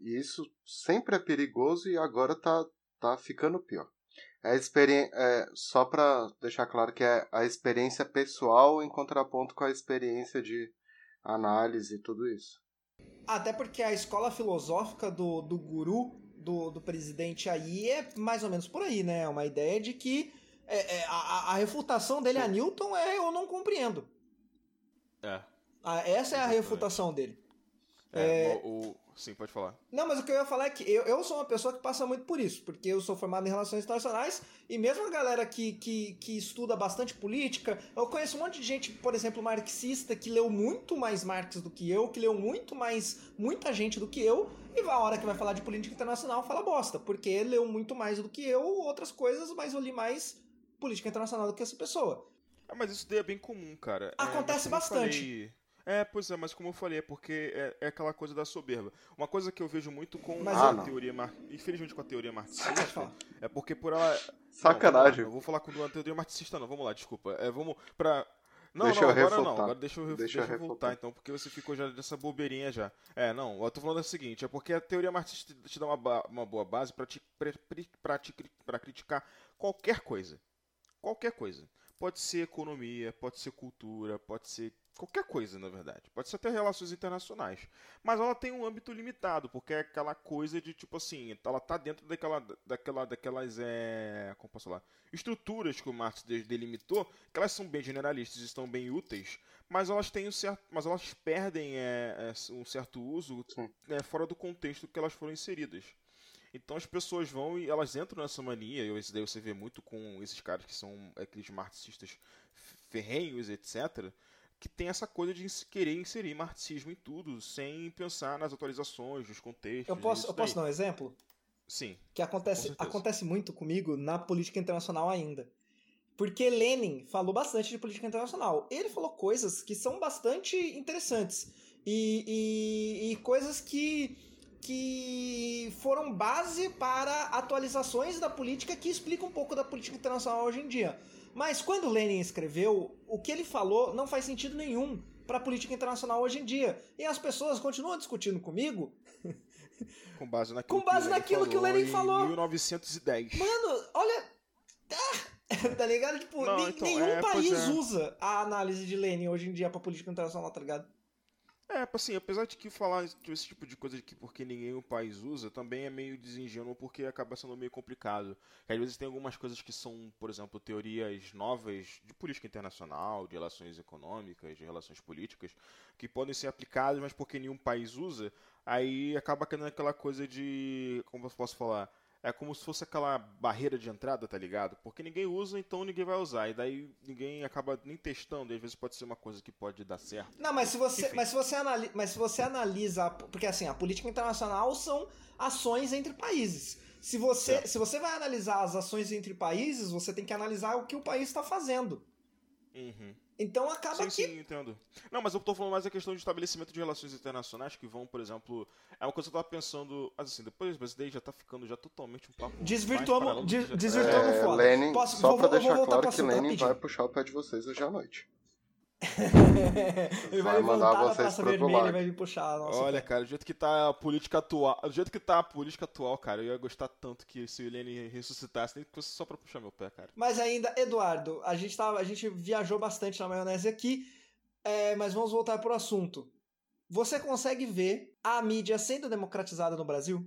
E isso sempre é perigoso e agora tá, tá ficando pior. É experi- é, só pra deixar claro que é a experiência pessoal em contraponto com a experiência de análise e tudo isso. Até porque a escola filosófica do, do guru, do, do presidente aí, é mais ou menos por aí, né? É uma ideia de que é, é, a, a refutação dele a Newton é eu não compreendo. É. Ah, essa é a refutação dele. É, o, o- sim, pode falar. Não, mas o que eu ia falar é que eu, eu sou uma pessoa que passa muito por isso, porque eu sou formado em relações internacionais e mesmo a galera que, que, que estuda bastante política, eu conheço um monte de gente, por exemplo, marxista, que leu muito mais Marx do que eu, que leu muito mais muita gente do que eu, e a hora que vai falar de política internacional fala bosta, porque leu muito mais do que eu, outras coisas, mas eu li mais política internacional do que essa pessoa. Ah, mas isso daí é bem comum, cara. É, Acontece eu bastante. falei- É, pois é, mas como eu falei, é porque é, é aquela coisa da soberba. Uma coisa que eu vejo muito com Mas a teoria mar... infelizmente com a teoria marxista, é porque por ela Sacanagem. Não, não vou falar com a teoria marxista não, vamos lá, desculpa. É, vamos pra Não, Deixa não, agora refutar. não. Agora deixa eu, Deixa deixa eu voltar, refutar. então, porque você ficou já dessa bobeirinha já. É, não, eu tô falando o seguinte, é porque a teoria marxista te dá uma, uma boa base pra, te, pra, pra, te pra criticar qualquer coisa. Qualquer coisa. Pode ser economia, pode ser cultura, pode ser qualquer coisa, na verdade. Pode ser até relações internacionais. Mas ela tem um âmbito limitado, porque é aquela coisa de, tipo assim, ela tá dentro daquela, daquela, daquelas, é, como posso falar, estruturas que o Marx de- delimitou, que elas são bem generalistas e estão bem úteis, mas elas têm um certo, mas elas perdem é, é, um certo uso é, fora do contexto que elas foram inseridas. Então as pessoas vão e elas entram nessa mania, e isso daí você vê muito com esses caras que são aqueles marxistas ferrenhos, etc., que tem essa coisa de querer inserir marxismo em tudo, sem pensar nas atualizações, nos contextos. Eu posso, eu posso dar um exemplo? Sim. Que acontece, acontece muito comigo na política internacional ainda. Porque Lenin falou bastante de política internacional. Ele falou coisas que são bastante interessantes. E, e- e coisas que, que foram base para atualizações da política que explicam um pouco da política internacional hoje em dia. Mas quando Lenin escreveu, o que ele falou não faz sentido nenhum para a política internacional hoje em dia. E as pessoas continuam discutindo comigo [LAUGHS] Com base naquilo, Com base que, o Lenin naquilo que o Lenin em falou. 1910. Mano, olha. Ah, [LAUGHS] tá ligado? Tipo, Não, nem- então, nenhum é, país é. usa a análise de Lenin hoje em dia pra política internacional, tá ligado? É, assim, apesar de que falar esse tipo de coisa de que porque ninguém o país usa, também é meio desingênuo porque acaba sendo meio complicado. Às vezes tem algumas coisas que são, por exemplo, teorias novas de política internacional, de relações econômicas, de relações políticas, que podem ser aplicadas, mas porque nenhum país usa, aí acaba caindo aquela coisa de. Como eu posso falar? É como se fosse aquela barreira de entrada, tá ligado? Porque ninguém usa, então ninguém vai usar. E daí ninguém acaba nem testando. E às vezes pode ser uma coisa que pode dar certo. Não, mas se você, Enfim. mas se você, analisa, mas se você analisa, porque assim, a política internacional são ações entre países. Se você, Certo. se você vai analisar as ações entre países, você tem que analisar o que o país está fazendo. Uhum. Então acaba Sim, que sim, entendo. Não, mas eu tô falando mais da questão de estabelecimento de relações internacionais que vão, por exemplo. É uma coisa que eu tava pensando. Mas assim, depois mas daí já tá ficando já totalmente um papo. Desvirtuamos- des- já- desvirtuamos É, foda. Lenin, Posso- só vou- pra vou- deixar vou voltar claro que Lenin vai puxar o pé de vocês hoje à noite. [LAUGHS] ele vai Vai mandar vocês pro outro Vermelha e lado. vai me puxar. Nossa, Olha, cara, do jeito que tá a política atual. Do jeito que tá a política atual, cara, eu ia gostar tanto que se o Lenin ressuscitasse, nem que fosse só pra puxar meu pé, cara. Mas ainda, Eduardo, a gente, tava, a gente viajou bastante na maionese aqui, é, mas vamos voltar pro assunto. Você consegue ver a mídia sendo democratizada no Brasil?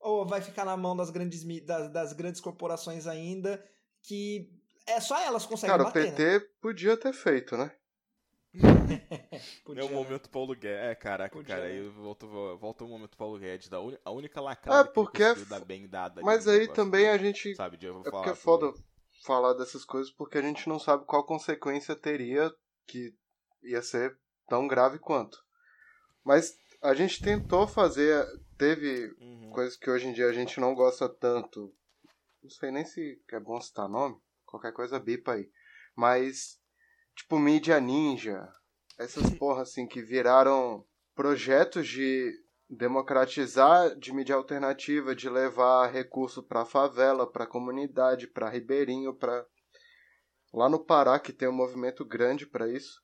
Ou vai ficar na mão das grandes, das, das grandes corporações ainda, que é só elas conseguem Cara, o bater, PT podia ter feito, né? [LAUGHS] Podia, é o né? momento Paulo Guedes. É, caraca, Podia, cara, né? aí volta, volta o momento Paulo Guedes, da uni- a única lacrada É, porque é fo- bem dada. Mas aí negócio, também né? a gente. Sabe, eu vou É falar. porque é foda falar dessas coisas porque a gente não sabe qual consequência teria que ia ser tão grave quanto. Mas a gente tentou fazer. Teve Uhum. coisas que hoje em dia a gente não gosta tanto. Não sei nem se é bom citar nome. Qualquer coisa bipa aí. Mas, tipo, mídia ninja. Essas porra assim que viraram projetos de democratizar de mídia alternativa, de levar recurso pra favela, pra comunidade, pra ribeirinho, pra lá no Pará que tem um movimento grande pra isso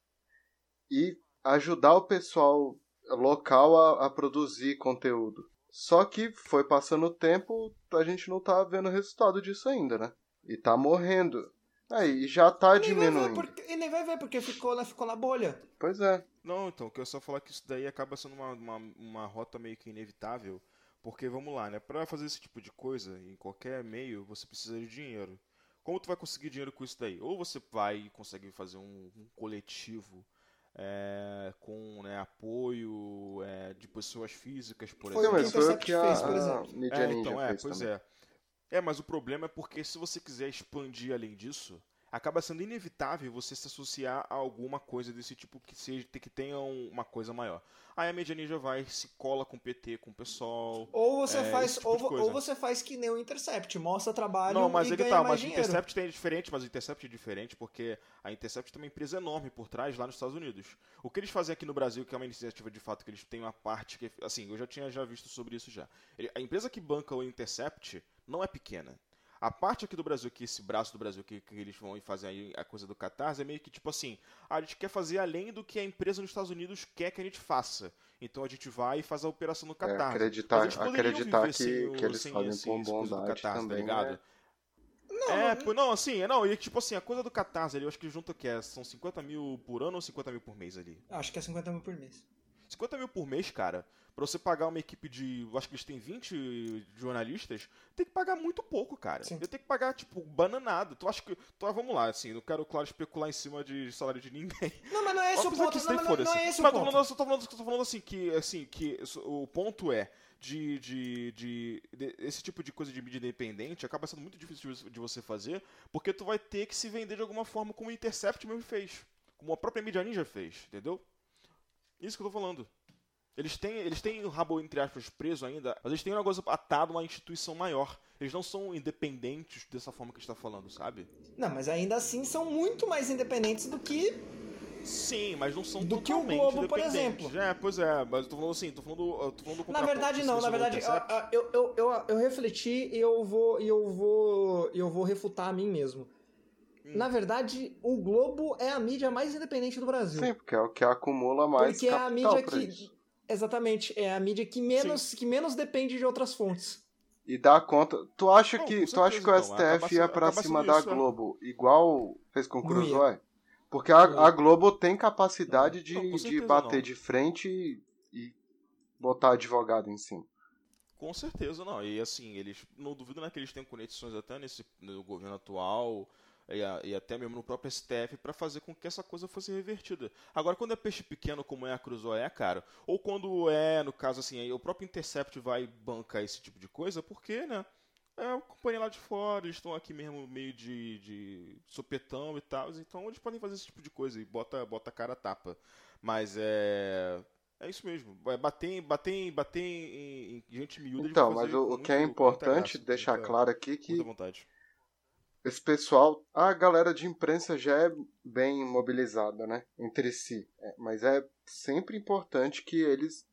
e ajudar o pessoal local a, a produzir conteúdo. Só que foi passando o tempo, a gente não tá vendo resultado disso ainda, né? E tá morrendo. Aí já tá E nem vai diminuindo. porque- E nem vai ver, porque ficou, na- ficou na bolha. Pois é. Não, então, eu quero só falar que isso daí acaba sendo uma, uma, uma rota meio que inevitável, porque vamos lá, né? Pra fazer esse tipo de coisa, em qualquer meio, você precisa de dinheiro. Como tu vai conseguir dinheiro com isso daí? Ou você vai e consegue fazer um, um coletivo é, com né, apoio é, de pessoas físicas, por Foi que exemplo. mas foi o que a, fez, por a exemplo. mídia É, ninja então, é, fez pois também. é. É, mas o problema é porque se você quiser expandir além disso, acaba sendo inevitável você se associar a alguma coisa desse tipo que seja que tenha um- uma coisa maior. Aí a mídia ninja vai, se cola com o PT, com o PSOL. Ou você É, faz, tipo ou, ou você faz que nem o Intercept, mostra trabalho Não, mas e é que ganha tá, mas o. Intercept tem- é diferente, mas o Intercept é diferente porque a Intercept tem uma empresa enorme por trás lá nos Estados Unidos. O que eles fazem aqui no Brasil, que é uma iniciativa de fato que eles têm uma parte que, assim, eu já tinha já visto sobre isso já. Ele- a empresa que banca o Intercept não é pequena. A parte aqui do Brasil, que esse braço do Brasil que, que eles vão e fazem aí a coisa do Catarse, é meio que tipo assim, a gente quer fazer além do que a empresa nos Estados Unidos quer que a gente faça. Então a gente vai e faz a operação no É, Catarse. acreditar Mas eles poderiam acreditar viver que, sem que eles sem fazem do bondade Catarse, tá também. ligado? né? É, pô, não, assim, é, não, e tipo assim, a coisa do Catarse ali, eu acho que junta que é, são 50 mil por ano ou 50 mil por mês ali? Acho que é 50 mil por mês. 50 mil por mês, cara, pra você pagar uma equipe de, eu acho que eles têm 20 jornalistas, tem que pagar muito pouco, cara. Sim. Eu tenho que pagar, tipo, bananada. Tu acha que, tu, vamos lá, assim, não quero, claro, especular em cima de salário de ninguém. Não, mas não é esse o ponto. Não, não, não, foda-se. é esse o Mas tô ponto. falando, tô falando, tô falando assim, que, assim, que o ponto é de, de, de, de- esse tipo de coisa de mídia independente acaba sendo muito difícil de, de você fazer, porque tu vai ter que se vender de alguma forma como o Intercept mesmo fez. Como a própria mídia ninja fez, entendeu? Isso que eu tô falando. Eles têm, eles têm o rabo, entre aspas, preso ainda, mas eles têm um negócio atado a uma instituição maior. Eles não são independentes dessa forma que a gente tá falando, sabe? Não, mas ainda assim são muito mais independentes do que. Sim, mas não são Do que o Globo, por exemplo. É, pois é, mas eu tô falando assim, tô falando, tô falando do Na verdade, não. Na verdade, Intercept. eu, eu, eu, eu, eu refleti e eu vou, eu vou, eu vou refutar a mim mesmo. Hum. Na verdade, o Globo é a mídia mais independente do Brasil. Sim, porque é o que acumula mais porque é a capital mídia que. isso. Exatamente, é a mídia que menos, que menos depende de outras fontes. E dá conta. Tu acha Não, que tu acha que o então. STF ia pra cima sendo da isso, é. Globo igual fez com o. Cruzoé? Porque a, a Globo tem capacidade de, Não, de bater não. de frente e, e botar advogado em cima. Com certeza não. E assim, eles. Não duvido né, que eles têm conexões até nesse no governo atual e, a- e até mesmo no próprio STF para fazer com que essa coisa fosse revertida. Agora, quando é peixe pequeno, como é a Cruzoé, cara, ou quando é, no caso assim, aí o próprio Intercept vai bancar esse tipo de coisa, porque, né? É a companhia lá de fora, eles estão aqui mesmo meio de, de sopetão e tal, então eles podem fazer esse tipo de coisa e bota, bota a cara a tapa. Mas é. É isso mesmo. Bater, em- bater, bater em, em gente miúda. Então, mas o, o que é importante deixar muita- claro aqui que. Esse pessoal, a galera de imprensa já é bem mobilizada, né? Entre si. É, mas é sempre importante que eles.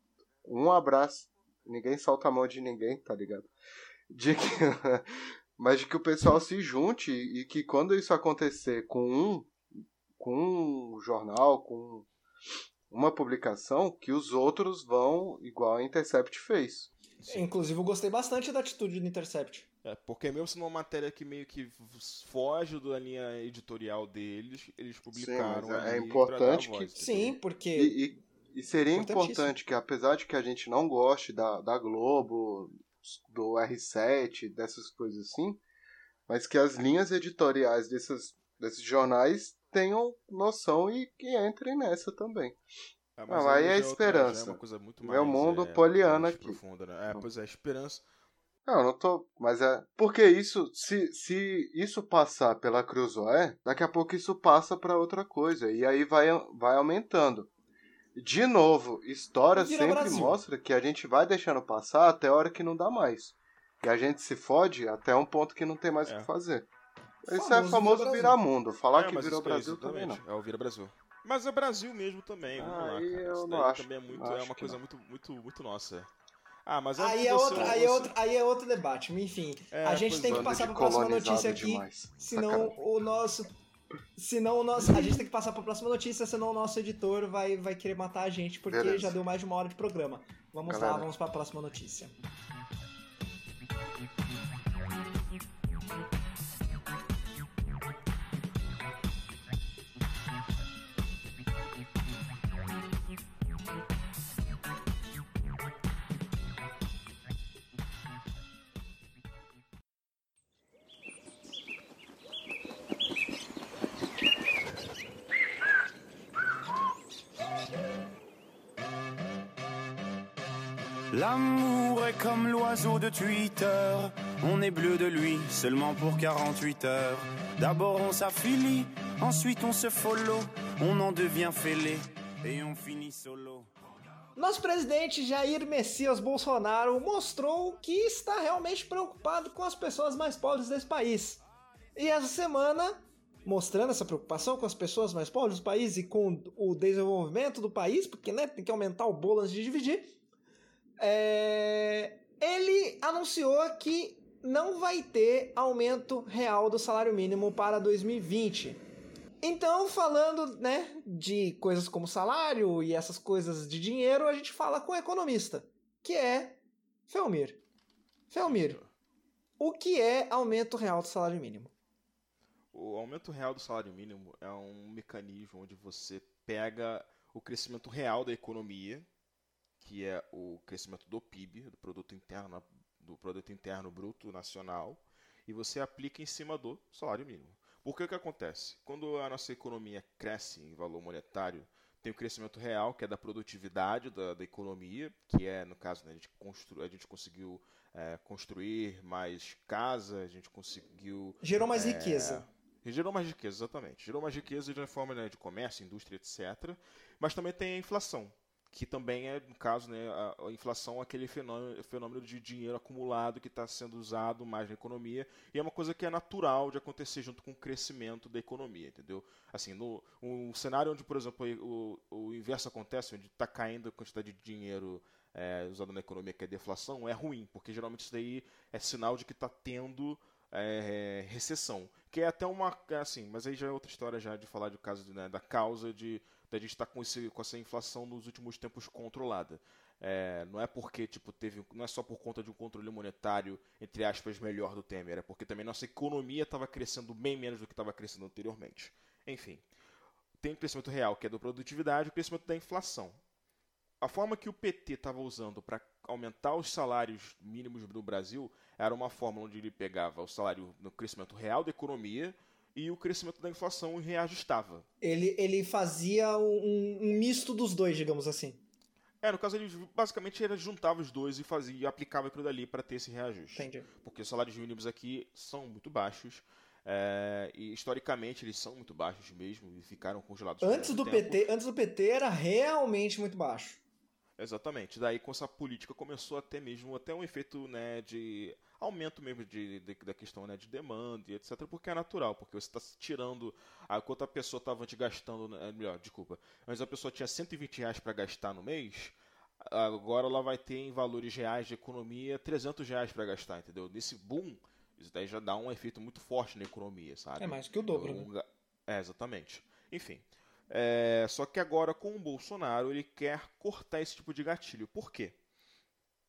Um abraço. Ninguém solta a mão de ninguém, tá ligado? De que, [LAUGHS] mas de que o pessoal se junte e que quando isso acontecer com um, com um jornal, com uma publicação, que os outros vão igual a Intercept fez. Inclusive, eu gostei bastante da atitude do Intercept. É, porque mesmo sendo uma matéria que meio que foge da linha editorial deles, eles publicaram. mas é ali importante que- voz, Sim, porque. E, e- e seria importante que, apesar de que a gente não goste da, da Globo, do R7, dessas coisas assim, mas que as linhas editoriais desses, desses jornais tenham noção e que entrem nessa também. Ah, Não, aí é outra- já esperança. é uma coisa muito Meu mais, mundo é, poliana mais aqui. Profunda, né? É, pois é, esperança. Não, não tô. Mas é. Porque isso, se, se isso passar pela Cruzoé, daqui a pouco isso passa pra outra coisa. E aí vai, vai aumentando. De novo, história sempre Brasil. mostra que a gente vai deixando passar até a hora que não dá mais. E a gente se fode até um ponto que não tem mais o É. que fazer. Isso é famoso Vira virar mundo. Falar É, que virou é Brasil também não. É o Vira Brasil. Mas é Brasil mesmo também, vamos lá, Aí cara. eu Isso não daí acho- também é, muito, acho é uma que coisa não. muito, muito, muito nossa. Ah, mas Aí é, você- outro, aí, é outro, aí é outro debate. Enfim, É, a gente pois tem que passar para a próxima notícia aqui. demais. Senão Sacanagem. o nosso. Senão o nosso. A gente tem que passar para a próxima notícia, senão o nosso editor vai, vai querer matar a gente, porque Beleza. já deu mais de uma hora de programa. Vamos lá, Galera. vamos para a próxima notícia. L'oiseau de Twitter, on est bleu de lui seulement pour 48 heures. D'abord on s'affilie, ensuite on se follow, on en devient fêlé et on finit solo. Nosso presidente Jair Messias Bolsonaro mostrou que está realmente preocupado com as pessoas mais pobres desse país. E essa semana, mostrando essa preocupação com as pessoas mais pobres do país e com o desenvolvimento do país, porque né, tem que aumentar o bolo antes de dividir, é, ele anunciou que não vai ter aumento real do salário mínimo para 2020. Então, falando, né, de coisas como salário e essas coisas de dinheiro, a gente fala com o economista, que é Felmir. Felmir, o que é aumento real do salário mínimo? O aumento real do salário mínimo é um mecanismo onde você pega o crescimento real da economia, que é o crescimento do PIB, do produto interno, do produto interno bruto nacional, e você aplica em cima do salário mínimo. Por que que acontece? Quando a nossa economia cresce em valor monetário, tem o crescimento real, que é da produtividade da, da economia, que é, no caso, né, a, gente constru, a gente conseguiu é, construir mais casa, a gente conseguiu Gerou mais É, riqueza. Gerou mais riqueza, exatamente. Gerou mais riqueza de forma né, de comércio, indústria, etc. Mas também tem a inflação, que também é, no caso, né, a, inflação é aquele fenômeno, fenômeno de dinheiro acumulado que está sendo usado mais na economia e é uma coisa que é natural de acontecer junto com o crescimento da economia, entendeu? Assim, no um cenário onde, por exemplo, o, o inverso acontece, onde está caindo a quantidade de dinheiro é, usado na economia, que é deflação, é ruim, porque geralmente isso daí é sinal de que está tendo é, recessão. Que é até uma. Assim, mas aí já é outra história já de falar do caso né, da causa de da gente estar com, esse, com essa inflação nos últimos tempos controlada. É, não é porque tipo teve não é só por conta de um controle monetário entre aspas melhor do Temer é porque também nossa economia estava crescendo bem menos do que estava crescendo anteriormente enfim tem o crescimento real, que é da produtividade, e o crescimento da inflação. A forma que o PT estava usando para aumentar os salários mínimos no Brasil era uma forma onde ele pegava o salário no crescimento real da economia e o crescimento da inflação reajustava. Ele, ele fazia um, um misto dos dois, digamos assim. É, no caso ele basicamente ele juntava os dois e fazia aplicava aquilo dali para ter esse reajuste. Entendi. Porque os salários mínimos aqui são muito baixos. é, e historicamente eles são muito baixos mesmo e ficaram congelados. Antes do tempo. PT, antes do PT era realmente muito baixo. Exatamente. Daí com essa política começou até mesmo até um efeito né, de aumento mesmo de, de- da questão né, de demanda e etc. Porque é natural, porque você está tirando. A, enquanto a pessoa estava te gastando. né, Melhor, desculpa. Antes a pessoa tinha 120 reais para gastar no mês. Agora ela vai ter em valores reais de economia 300 reais para gastar, entendeu? Nesse boom, isso daí já dá um efeito muito forte na economia, sabe? É mais que o dobro, Um né? É, exatamente. Enfim. É, só que agora com o Bolsonaro ele quer cortar esse tipo de gatilho. Por quê?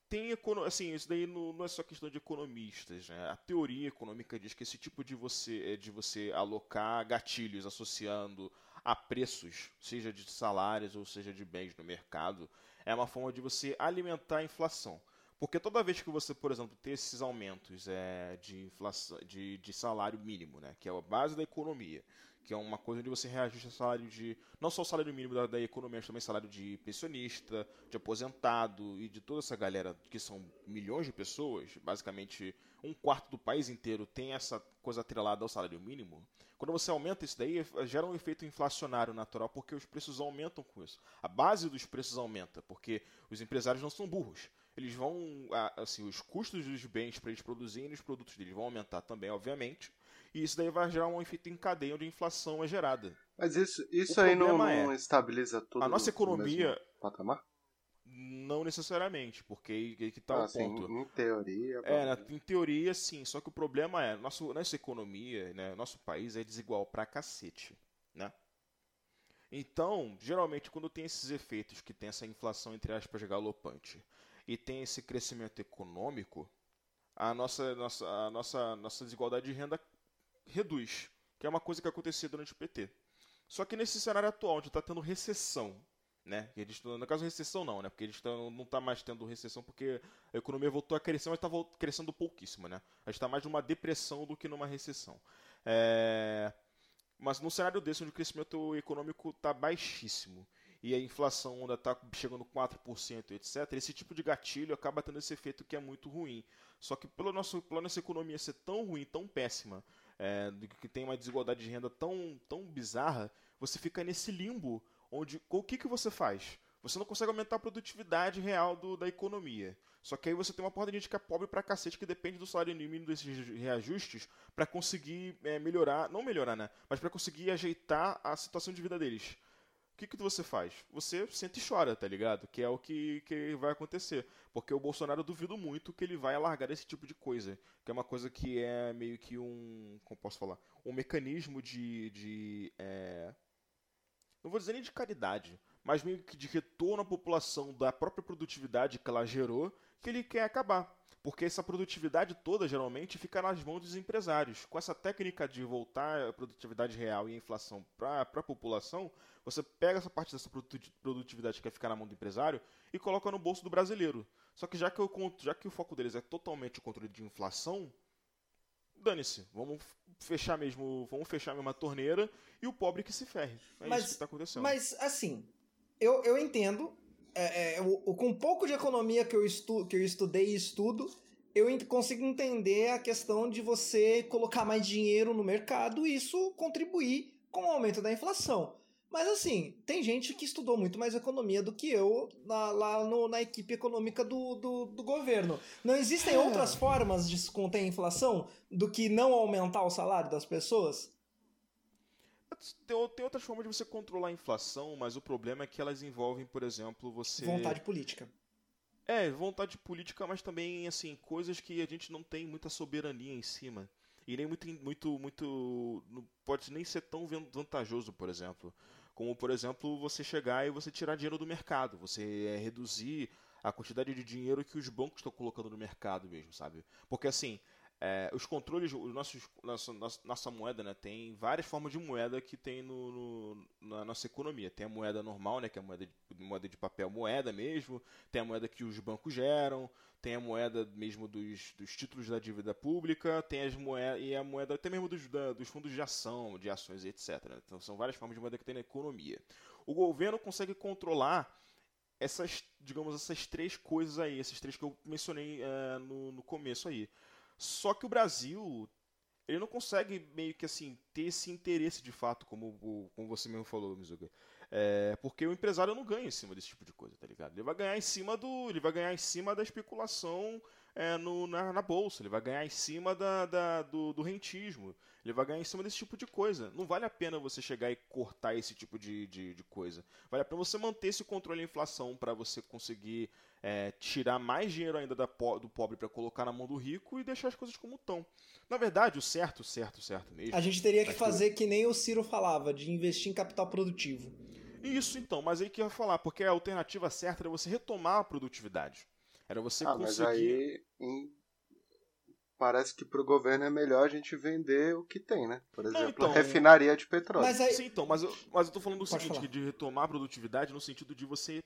Tem assim, isso daí não, não é só questão de economistas, né? A teoria econômica diz que esse tipo de você é de você alocar gatilhos associando a preços, seja de salários ou seja de bens no mercado, é uma forma de você alimentar a inflação. Porque toda vez que você, por exemplo, tem esses aumentos é, de, inflação, de, de salário mínimo, né, que é a base da economia, que é uma coisa onde você reajusta salário de. não só o salário mínimo da, da economia, mas também salário de pensionista, de aposentado e de toda essa galera que são milhões de pessoas, basicamente um quarto do país inteiro tem essa coisa atrelada ao salário mínimo. Quando você aumenta isso daí, gera um efeito inflacionário natural, porque os preços aumentam com isso. A base dos preços aumenta, porque os empresários não são burros. Eles vão, assim, os custos dos bens para eles produzirem os produtos deles vão aumentar também, obviamente. E isso daí vai gerar um efeito em cadeia onde a inflação é gerada. Mas isso, isso O aí não, problema não é, estabiliza tudo A nossa no economia, mesmo patamar? não necessariamente, porque que tá Ah, o ponto. em teoria. É, em teoria sim, só que o problema é, nosso, nossa economia, né, nosso país é desigual pra cacete, né? Então, geralmente quando tem esses efeitos que tem essa inflação entre aspas galopante e tem esse crescimento econômico, a nossa, nossa, a nossa, nossa desigualdade de renda reduz, que é uma coisa que acontecia durante o PT. Só que nesse cenário atual, onde está tendo recessão, né? Eles, no caso, recessão não, né? Porque eles tão, não está mais tendo recessão porque a economia voltou a crescer, mas está crescendo pouquíssimo, né? A gente está mais numa depressão do que numa recessão. É... Mas num cenário desse, onde o crescimento econômico está baixíssimo e a inflação ainda está chegando 4%, etc., esse tipo de gatilho acaba tendo esse efeito que é muito ruim. Só que pela nossa, pela nossa economia ser tão ruim, tão péssima, é, que tem uma desigualdade de renda tão, tão bizarra, você fica nesse limbo onde o que, que você faz? Você não consegue aumentar a produtividade real do, da economia. Só que aí você tem uma porta de gente que é pobre pra cacete que depende do salário mínimo desses reajustes pra conseguir é, melhorar, não melhorar, né? Mas pra conseguir ajeitar a situação de vida deles. O que, que você faz? Você senta e chora, tá ligado? Que é o que, que vai acontecer. Porque o Bolsonaro eu duvido muito que ele vai alargar esse tipo de coisa. Que é uma coisa que é meio que um. Como posso falar? Um mecanismo de. de é, não vou dizer nem de caridade, mas meio que de retorno à população da própria produtividade que ela gerou, que ele quer acabar. Porque essa produtividade toda, geralmente, fica nas mãos dos empresários. Com essa técnica de voltar a produtividade real e a inflação para a população, você pega essa parte dessa produti- produtividade que quer ficar na mão do empresário e coloca no bolso do brasileiro. Só que já que, eu, conto- já que o foco deles é totalmente o controle de inflação, dane-se. Vamos fechar mesmo, vamos fechar mesmo a torneira e o pobre que se ferre. É Mas- isso que tá acontecendo. Mas, assim, eu, eu entendo. é, é, o- com um pouco de economia que eu, estu, que eu estudei e estudo, eu consigo entender a questão de você colocar mais dinheiro no mercado e isso contribuir com o aumento da inflação. Mas, assim, tem gente que estudou muito mais economia do que eu na- lá no- na equipe econômica do, do, do governo. Não existem É. outras formas de se conter a inflação do que não aumentar o salário das pessoas? Tem, outras formas de você controlar a inflação, mas o problema é que elas envolvem, por exemplo, você. Vontade política. É, vontade política, mas também, assim, coisas que a gente não tem muita soberania em cima. E nem muito, muito, muito. não pode nem ser tão van- vantajoso, por exemplo. Como, por exemplo, você chegar e você tirar dinheiro do mercado. Você é, reduzir a quantidade de dinheiro que os bancos estão colocando no mercado mesmo, sabe? Porque, assim, é, os controles, os nossos, nossa, nossa, moeda, né, tem várias formas de moeda que tem no, no- na nossa economia. Tem a moeda normal, né, que é a moeda de, moeda de papel moeda mesmo, tem a moeda que os bancos geram, tem a moeda mesmo dos, dos títulos da dívida pública, tem as moedas e a moeda até mesmo dos, da- dos fundos de ação, de ações etc. Então são várias formas de moeda que tem na economia. O governo consegue controlar essas, digamos, essas três coisas aí, esses três que eu mencionei eh, no, no começo aí. Só que o Brasil, ele não consegue meio que assim ter esse interesse de fato, como, como você mesmo falou, Mizuga. É, porque o empresário não ganha em cima desse tipo de coisa, tá ligado? Ele vai ganhar em cima do, ele vai ganhar em cima da especulação é, no, na, na bolsa, ele vai ganhar em cima da, da- do, do rentismo, ele vai ganhar em cima desse tipo de coisa. Não vale a pena você chegar e cortar esse tipo de, de, de coisa. Vale a pena você manter esse controle da inflação para você conseguir é, tirar mais dinheiro ainda da po- do pobre para colocar na mão do rico e deixar as coisas como estão. Na verdade, o certo, certo, certo mesmo. A gente teria que Aquilo. fazer que nem o Ciro falava, de investir em capital produtivo. Isso então, mas aí que eu ia falar, porque a alternativa certa era você retomar a produtividade. Era você ah, mas conseguir. aí em- parece que pro governo é melhor a gente vender o que tem, né? Por exemplo, então- a refinaria de petróleo. Mas aí, Sim, então, mas eu, mas eu tô falando do Pode seguinte, de retomar a produtividade no sentido de você.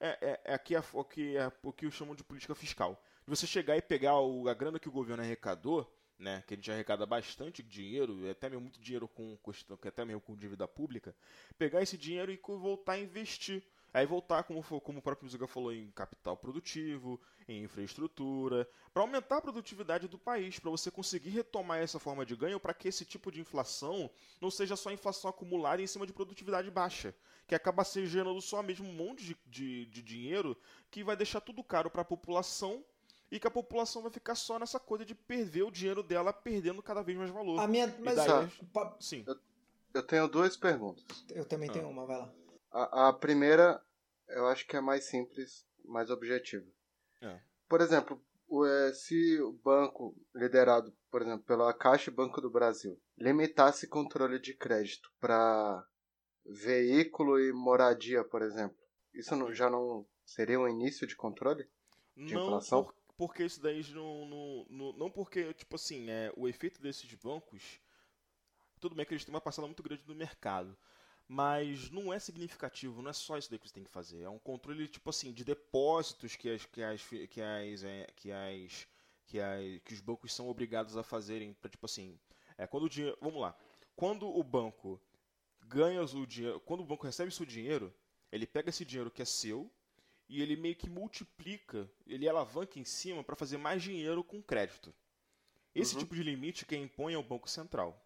É, é, é aqui a- o, que, é, o que chamam de política fiscal. De você chegar e pegar o- a grana que o governo arrecadou, né? Que a gente arrecada bastante dinheiro, até mesmo muito dinheiro com questão, até mesmo com dívida pública, pegar esse dinheiro e voltar a investir. Aí voltar, como, como o próprio Mizuga falou, em capital produtivo, em infraestrutura, para aumentar a produtividade do país, para você conseguir retomar essa forma de ganho, para que esse tipo de inflação não seja só inflação acumulada em cima de produtividade baixa, que acaba se gerando só mesmo um monte de, de, de dinheiro que vai deixar tudo caro para a população e que a população vai ficar só nessa coisa de perder o dinheiro dela, perdendo cada vez mais valor. a minha. Mas daí- Sim. Eu tenho duas perguntas. eu também tenho Ah. uma, vai lá. A, a primeira, eu acho que é mais simples, mais objetiva. É. Por exemplo, o, eh, se o banco liderado, por exemplo, pela Caixa e Banco do Brasil, limitasse controle de crédito para veículo e moradia, por exemplo, isso não- já não seria um início de controle? de Não inflação? por- porque isso daí não, não, não, não porque, tipo assim, é, o efeito desses bancos, tudo bem que eles têm uma parcela muito grande do mercado, mas não é significativo, não é só isso daí que você tem que fazer, é um controle, tipo assim, de depósitos que as, que as, que as, é, que as, que as, que os bancos são obrigados a fazerem, para tipo assim, é, quando o dinheiro, vamos lá, quando o banco ganha o dinheiro, quando o banco recebe seu dinheiro, ele pega esse dinheiro que é seu e ele meio que multiplica, ele alavanca em cima para fazer mais dinheiro com crédito. Esse Uhum. tipo de limite quem impõe é o Banco Central.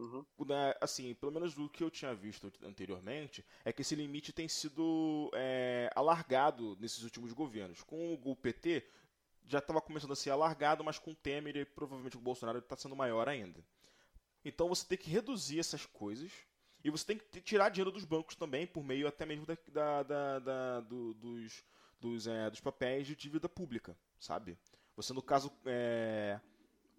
Uhum. Da- assim, pelo menos do que eu tinha visto anteriormente, é que esse limite tem sido é, alargado nesses últimos governos. Com o PT já estava começando a ser alargado, mas com o Temer e provavelmente com o Bolsonaro está sendo maior ainda. Então você tem que reduzir essas coisas e você tem que tirar dinheiro dos bancos também, por meio até mesmo da, da- da- da- do- dos, dos, é, dos papéis de dívida pública, sabe? Você, no caso, é,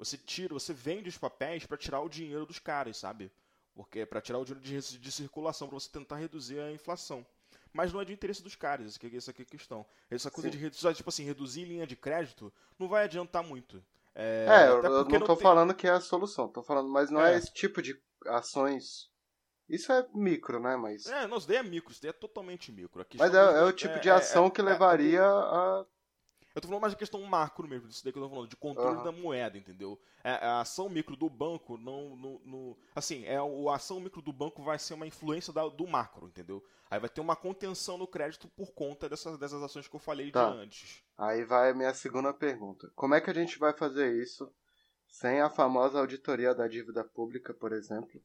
você tira, você vende os papéis para tirar o dinheiro dos caras, sabe? Porque para tirar o dinheiro de, de circulação, para você tentar reduzir a inflação. Mas não é de interesse dos caras, essa aqui, essa aqui é a questão. Essa coisa Sim. de reduzir, tipo assim, reduzir linha de crédito não vai adiantar muito. É, É, eu, não tô tem- falando que é a solução, tô falando, mas não é. É. esse tipo de ações. Isso é micro, né? Mas, É, não, isso daí é micro, isso daí é totalmente micro. A mas é, é o tipo de é- ação é- que é- levaria a. Eu tô falando mais de questão macro mesmo, disso daí que eu tô falando, de controle Aham. da moeda, entendeu? É, a ação micro do banco não. não, não- assim, é, a ação micro do banco vai ser uma influência da- do macro, entendeu? Aí vai ter uma contenção no crédito por conta dessas, dessas ações que eu falei Tá. de antes. Aí vai a minha segunda pergunta. Como é que a gente vai fazer isso sem a famosa auditoria da dívida pública, por exemplo?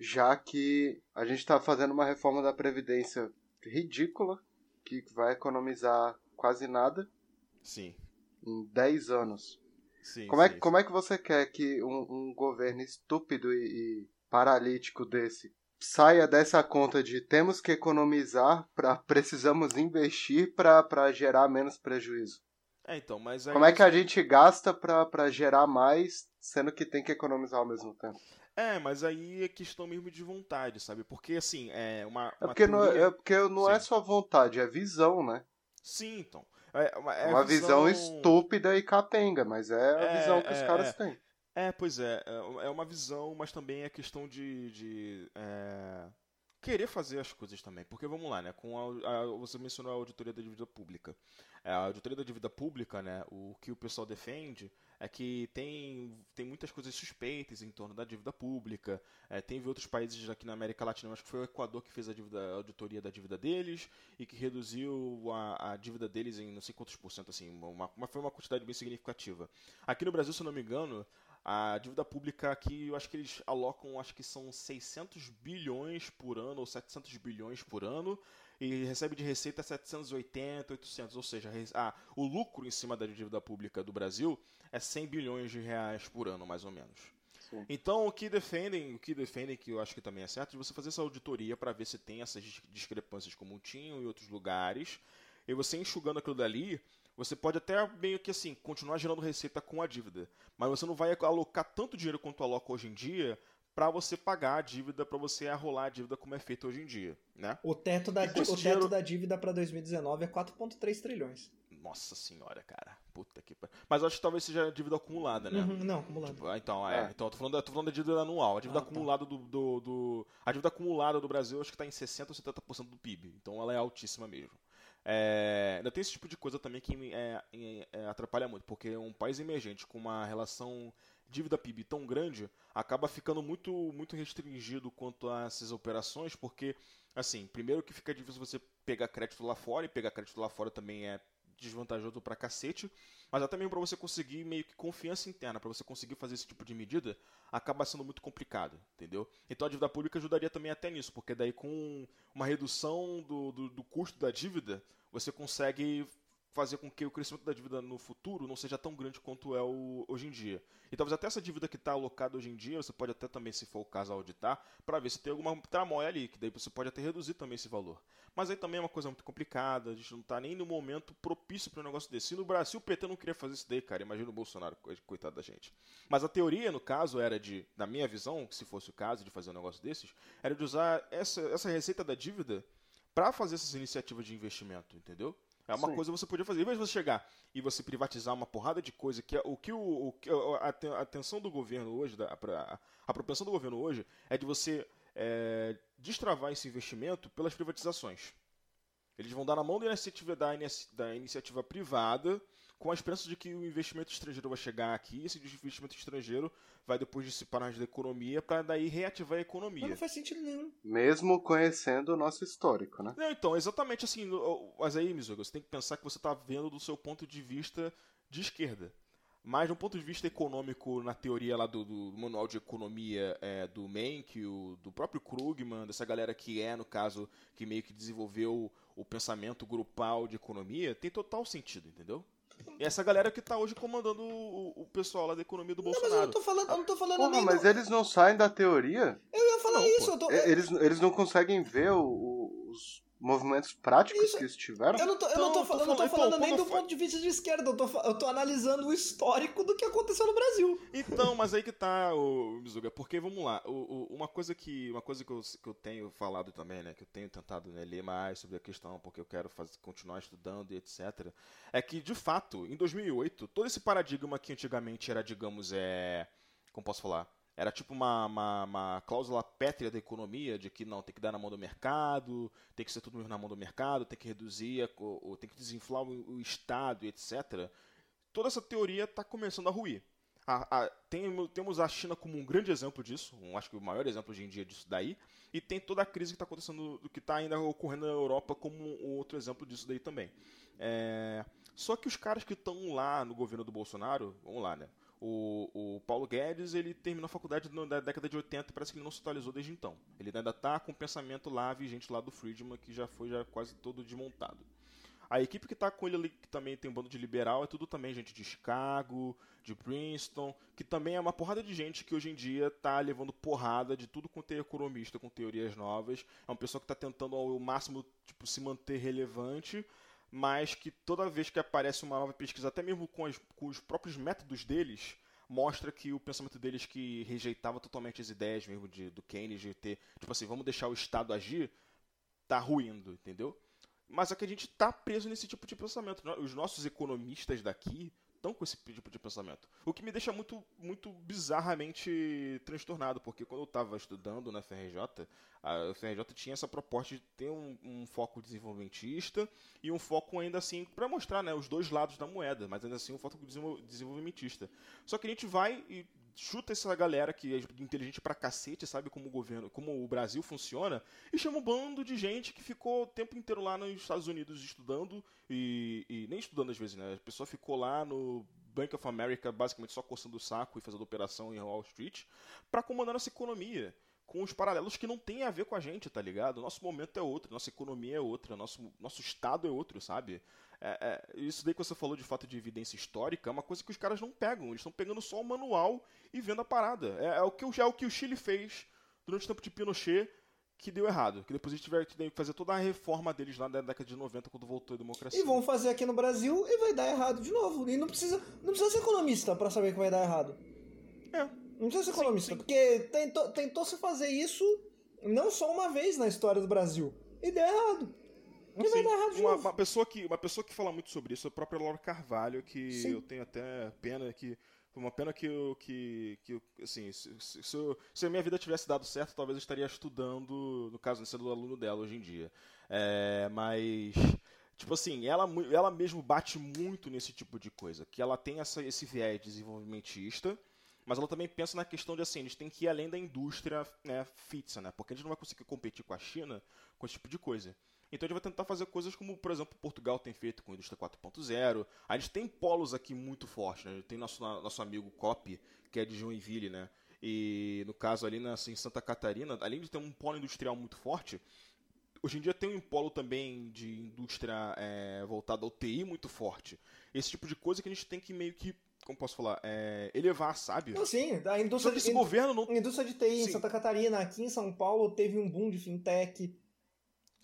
Já que a gente está fazendo uma reforma da Previdência ridícula, que vai economizar quase nada Sim. em 10 anos. Sim. Como é, sim, como é que você quer que um, um governo estúpido e, e paralítico desse saia dessa conta de temos que economizar para [LAUGHS] precisamos investir para gerar menos prejuízo? É, então, mas aí. Como é que a gente gasta para gerar mais, sendo que tem que economizar ao mesmo tempo? É, mas aí é questão mesmo de vontade, sabe? Porque assim, é uma. É uma porque, não, teoria- é porque não é Sim. só vontade, é visão, né? Sim, então. É uma, é uma a visão... estúpida e capenga, mas é a É, visão que os é, caras é. têm. É, pois é. É é uma visão, mas também é questão de. de, é, querer fazer as coisas também. Porque vamos lá, né? Com a, a- você mencionou a auditoria da dívida pública. É, A auditoria da dívida pública, né? O que o pessoal defende é que tem, tem muitas coisas suspeitas em torno da dívida pública. É, teve outros países aqui na América Latina, acho que foi o Equador que fez a, dívida, a auditoria da dívida deles e que reduziu a, a dívida deles em não sei quantos por cento, assim, uma, uma- foi uma quantidade bem significativa. Aqui no Brasil, se eu não me engano, a dívida pública aqui, eu acho que eles alocam, acho que são 600 bilhões por ano ou 700 bilhões por ano e recebe de receita 780, 800, ou seja, res- ah, o lucro em cima da dívida pública do Brasil é 100 bilhões de reais por ano, mais ou menos. Sim. Então, o que defendem, o que defendem, que eu acho que também é certo, é você fazer essa auditoria para ver se tem essas dis- discrepâncias como tinham em outros lugares, e você enxugando aquilo dali, você pode até meio que assim, continuar gerando receita com a dívida, mas você não vai alocar tanto dinheiro quanto aloca hoje em dia para você pagar a dívida, para você arrolar a dívida como é feito hoje em dia, né? O teto da, o teto dinheiro- da dívida pra 2019 é 4,3 trilhões. Nossa senhora, cara. Puta que pariu. Mas eu acho que talvez seja a dívida acumulada, né? Uhum, não, acumulado. Tipo, ah, então, é. É. Então, eu tô falando, da- tô falando da dívida anual. A dívida Ah, tá. acumulada do, do, do- A dívida acumulada do Brasil acho que tá em 60 ou 70% do PIB. Então ela é altíssima mesmo. É, ainda tem esse tipo de coisa também que me- é, é, atrapalha muito, porque um país emergente com uma relação dívida-PIB tão grande acaba ficando muito, muito restringido quanto a essas operações, porque, assim, primeiro que fica difícil você pegar crédito lá fora, e pegar crédito lá fora também é desvantajoso pra cacete, mas até mesmo para você conseguir meio que confiança interna, para você conseguir fazer esse tipo de medida, acaba sendo muito complicado, entendeu? Então a dívida pública ajudaria também até nisso, porque daí com uma redução do, do, do custo da dívida, você consegue fazer com que o crescimento da dívida no futuro não seja tão grande quanto é o, hoje em dia. E talvez até essa dívida que está alocada hoje em dia, você pode até também, se for o caso, auditar, para ver se tem alguma tramóia ali, que daí você pode até reduzir também esse valor. Mas aí também é uma coisa muito complicada, a gente não está nem no momento propício para um negócio desse. E no Brasil, o PT não queria fazer isso daí, cara. Imagina o Bolsonaro, co- coitado da gente. Mas a teoria, no caso, era de, na minha visão, se fosse o caso de fazer um negócio desses, era de usar essa, essa receita da dívida para fazer essas iniciativas de investimento, entendeu? É uma Sim. coisa que você podia fazer. Em vez de você chegar e você privatizar uma porrada de coisa que é o que o, o a, a atenção do governo hoje, da, a, a propensão do governo hoje é de você é, destravar esse investimento pelas privatizações. Eles vão dar na mão da iniciativa, da, da iniciativa privada com a esperança de que o investimento estrangeiro vai chegar aqui, esse investimento estrangeiro vai depois dissipar na da economia para daí reativar a Mas economia. não faz sentido nenhum. Mesmo conhecendo o nosso histórico, né? Não, então, exatamente assim. Mas aí, Mizuga, você tem que pensar que você está vendo do seu ponto de vista de esquerda. Mas, do ponto de vista econômico, na teoria lá do, do manual de economia é, do Menck, o- do próprio Krugman, dessa galera que é, no caso, que meio que desenvolveu o pensamento grupal de economia, tem total sentido, entendeu? E essa galera que está hoje comandando o, o pessoal lá da economia do Não, mas eu Bolsonaro. não tô falando, eu não tô falando Porra, nem mas do... eles não saem da teoria? Eu ia falar Não, isso, tô... Eles, eles não conseguem ver o- o- os movimentos práticos Isso. que eles tiveram? Eu não tô, eu não Então, tô, eu tô fa- eu não tô falando- falando então, nem do foi- ponto de vista de esquerda, eu tô, eu tô analisando o histórico do que aconteceu no Brasil. Então, mas aí que tá, o Mizuga, porque vamos lá, o, o- uma coisa que uma coisa que eu, que eu tenho falado também, né, que eu tenho tentado né, ler mais sobre a questão, porque eu quero fazer, continuar estudando e etc, é que de fato, em 2008, todo esse paradigma que antigamente era, digamos, é, como posso falar, era tipo uma, uma, uma cláusula pétrea da economia, de que não, tem que dar na mão do mercado, tem que ser tudo na mão do mercado, tem que reduzir, a co- o- tem que desinflar o, o Estado etc. Toda essa teoria está começando a ruir. A- a- tem- temos a China como um grande exemplo disso, um, acho que o maior exemplo hoje em dia disso daí, e tem toda a crise que está acontecendo, que está ainda ocorrendo na Europa como outro exemplo disso daí também. É, só que os caras que estão lá no governo do Bolsonaro, vamos lá, né? O, o Paulo Guedes, ele terminou a faculdade na década de 80 e parece que ele não se atualizou desde então. Ele ainda está com o pensamento lá vigente lá do Friedman, que já foi já quase todo desmontado. A equipe que tá com ele ali, que também tem um bando de liberal, é tudo também gente de Chicago, de Princeton, que também é uma porrada de gente que hoje em dia tá levando porrada de tudo quanto é economista com teorias novas. É uma pessoa que tá tentando ao máximo tipo, se manter relevante, mas que toda vez que aparece uma nova pesquisa, até mesmo com, as- com os próprios métodos deles, mostra que o pensamento deles que rejeitava totalmente as ideias mesmo de, do Keynes de ter, tipo assim, vamos deixar o Estado agir, tá ruindo, entendeu? Mas é que a gente tá preso nesse tipo de pensamento. Os nossos economistas daqui estão com esse tipo de pensamento. O que me deixa muito, muito bizarramente transtornado, porque quando eu estava estudando na FRJ, a FRJ tinha essa proposta de ter um, um foco desenvolvimentista e um foco ainda assim, para mostrar né, os dois lados da moeda, mas ainda assim um foco desenvol- desenvolvimentista. Só que a gente vai e chuta essa galera que é inteligente pra cacete, sabe como o governo, como o Brasil funciona, e chama um bando de gente que ficou o tempo inteiro lá nos Estados Unidos estudando, e, e nem estudando às vezes, né? A pessoa ficou lá no Bank of America basicamente só coçando o saco e fazendo operação em Wall Street, pra comandar nossa economia. Com os paralelos que não tem a ver com a gente, tá ligado? Nosso momento é outro, nossa economia é outra, nosso, nosso estado é outro, sabe? É, é, isso daí que você falou de fato de evidência histórica é uma coisa que os caras não pegam. Eles estão pegando só o manual e vendo a parada. É, é o que, o- é o que o Chile fez durante o tempo de Pinochet que deu errado. Que depois eles tiveram que fazer toda a reforma deles lá na década de 90 quando voltou a democracia. E vão fazer aqui no Brasil e vai dar errado de novo. E não precisa, não precisa ser economista pra saber que vai dar errado. É. Não precisa ser Sim, economista, sim. porque tentou, tentou se fazer isso não só uma vez na história do Brasil. E deu errado. Errado de uma, uma pessoa que uma pessoa que fala muito sobre isso é a própria Laura Carvalho que Sim. eu tenho até pena que foi uma pena que eu que, que assim se, se, se, eu- se a minha vida tivesse dado certo talvez eu estaria estudando no caso sendo aluno dela hoje em dia É, mas tipo assim ela ela mesmo bate muito nesse tipo de coisa que ela tem essa, esse viés desenvolvimentista mas ela também pensa na questão de assim, a gente tem que ir além da indústria né, fixa, né? Porque a gente não vai conseguir competir com a China com esse tipo de coisa. Então a gente vai tentar fazer coisas como, por exemplo, Portugal tem feito com a indústria 4.0. A gente tem polos aqui muito fortes, né? A gente tem nosso, nosso amigo Cop, que é de Joinville, né? E no caso ali na, em Santa Catarina, além de ter um polo industrial muito forte, hoje em dia tem um polo também de indústria é, voltada ao TI muito forte. Esse tipo de coisa que a gente tem que meio que, como posso falar, é, elevar, sabe? Não, sim, a Só indústria que de, esse governo não in- indústria de TI em Sim. Santa Catarina, aqui em São Paulo, teve um boom de fintech.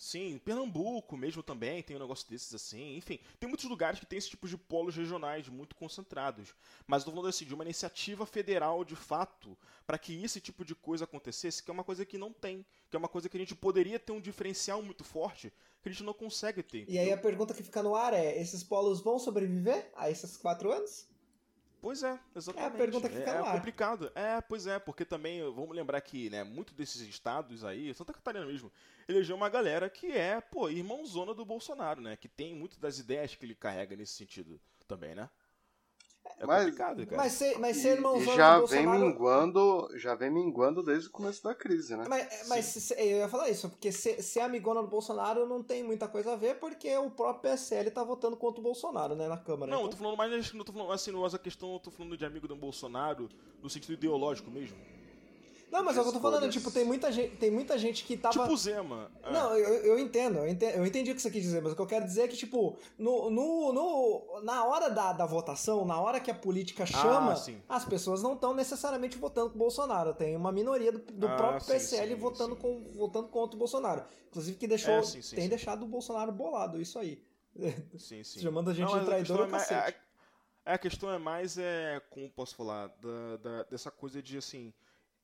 Sim, Pernambuco mesmo também tem um negócio desses assim. Enfim, tem muitos lugares que tem esse tipo de polos regionais muito concentrados. Mas tô falando assim, de uma iniciativa federal de fato para que esse tipo de coisa acontecesse, que é uma coisa que não tem. Que é uma coisa que a gente poderia ter um diferencial muito forte que a gente não consegue ter. E aí a pergunta que fica no ar é: esses polos vão sobreviver a esses quatro anos? Pois é, exatamente. pergunta que fica é, no ar. complicado. É, pois é, porque também vamos lembrar que, né, muito desses estados aí, Santa Catarina mesmo, elegeu uma galera que é, pô, irmãozona do Bolsonaro, né? Que tem muito das ideias que ele carrega nesse sentido também, né? É Mas- complicado, cara. Mas ser, mas E, ser e irmãozão já do vem Bolsonaro... minguando, já vem minguando desde o começo da crise, né? Mas, mas se- eu ia falar isso, porque ser, ser amigona do Bolsonaro não tem muita coisa a ver, porque o próprio PSL tá votando contra o Bolsonaro, né, na Câmara. Não, eu tô então... falando mais, não tô falando assim, não, essa questão, eu tô falando de amigo do Bolsonaro no sentido ideológico mesmo. Não mas é o que eu tô falando, tipo, tem muita gente, tem muita gente que tava... Tipo Zema. é. Não, eu, eu entendo, eu entendi, eu entendi o que você quis dizer, mas o que eu quero dizer é que, tipo, no, no, no- na hora da, da votação, na hora que a política chama, Ah, as pessoas não estão necessariamente votando com o Bolsonaro. Tem uma minoria do, do Ah, próprio sim, PSL sim, votando, sim. Com, votando contra o Bolsonaro. Inclusive que deixou, É, tem deixado o Bolsonaro bolado, isso aí. [LAUGHS] Sim, sim. Chamando a gente de mas traidor é mais- cacete. é- é, a questão é mais, é, como posso falar, da, da- dessa coisa de, assim,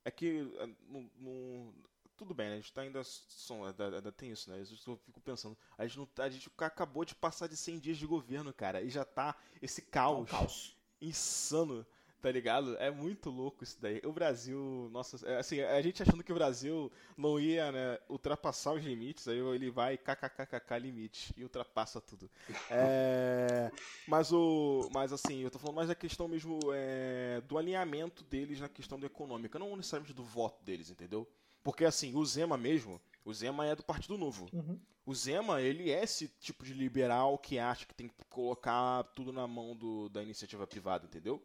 é que, é, no- no- tudo bem, né, a gente tá ainda, som, ainda, ainda tem isso, né, eu fico pensando, a gente, não, tá- a gente acabou de passar de 100 dias de governo, cara, e já tá esse caos, caos. insano, tá ligado? É muito louco isso daí. O Brasil, nossa, é, assim, a gente achando que o Brasil não ia, né, ultrapassar os limites, aí ele vai kkkk limite e ultrapassa tudo. É, mas o, mas assim, eu tô falando mais da questão mesmo é, do alinhamento deles na questão do econômica, não necessariamente do voto deles, entendeu? Porque assim, o Zema mesmo, o Zema é do Partido Novo. Uhum. O Zema, ele é esse tipo de liberal que acha que tem que colocar tudo na mão do, da iniciativa privada, entendeu?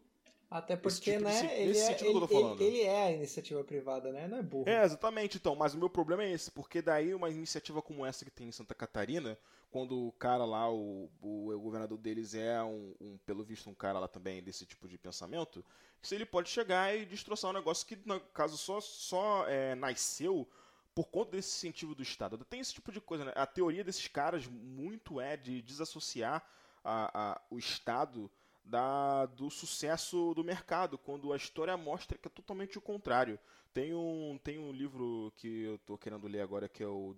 Até porque, tipo né, se- ele, nesse é, ele, tô falando. ele- ele é a iniciativa privada, né? Não é burro. É, exatamente, então. Mas o meu problema é esse, porque daí uma iniciativa como essa que tem em Santa Catarina, quando o cara lá, o, o, o governador deles é um, um, pelo visto, um cara lá também desse tipo de pensamento, se ele pode chegar e destroçar um negócio que, no caso, só, só é, nasceu por conta desse incentivo do Estado. Tem esse tipo de coisa, né? A teoria desses caras muito é de desassociar a, a, o Estado da, do sucesso do mercado, quando a história mostra que é totalmente o contrário. Tem um, tem um livro que eu tô querendo ler agora que é o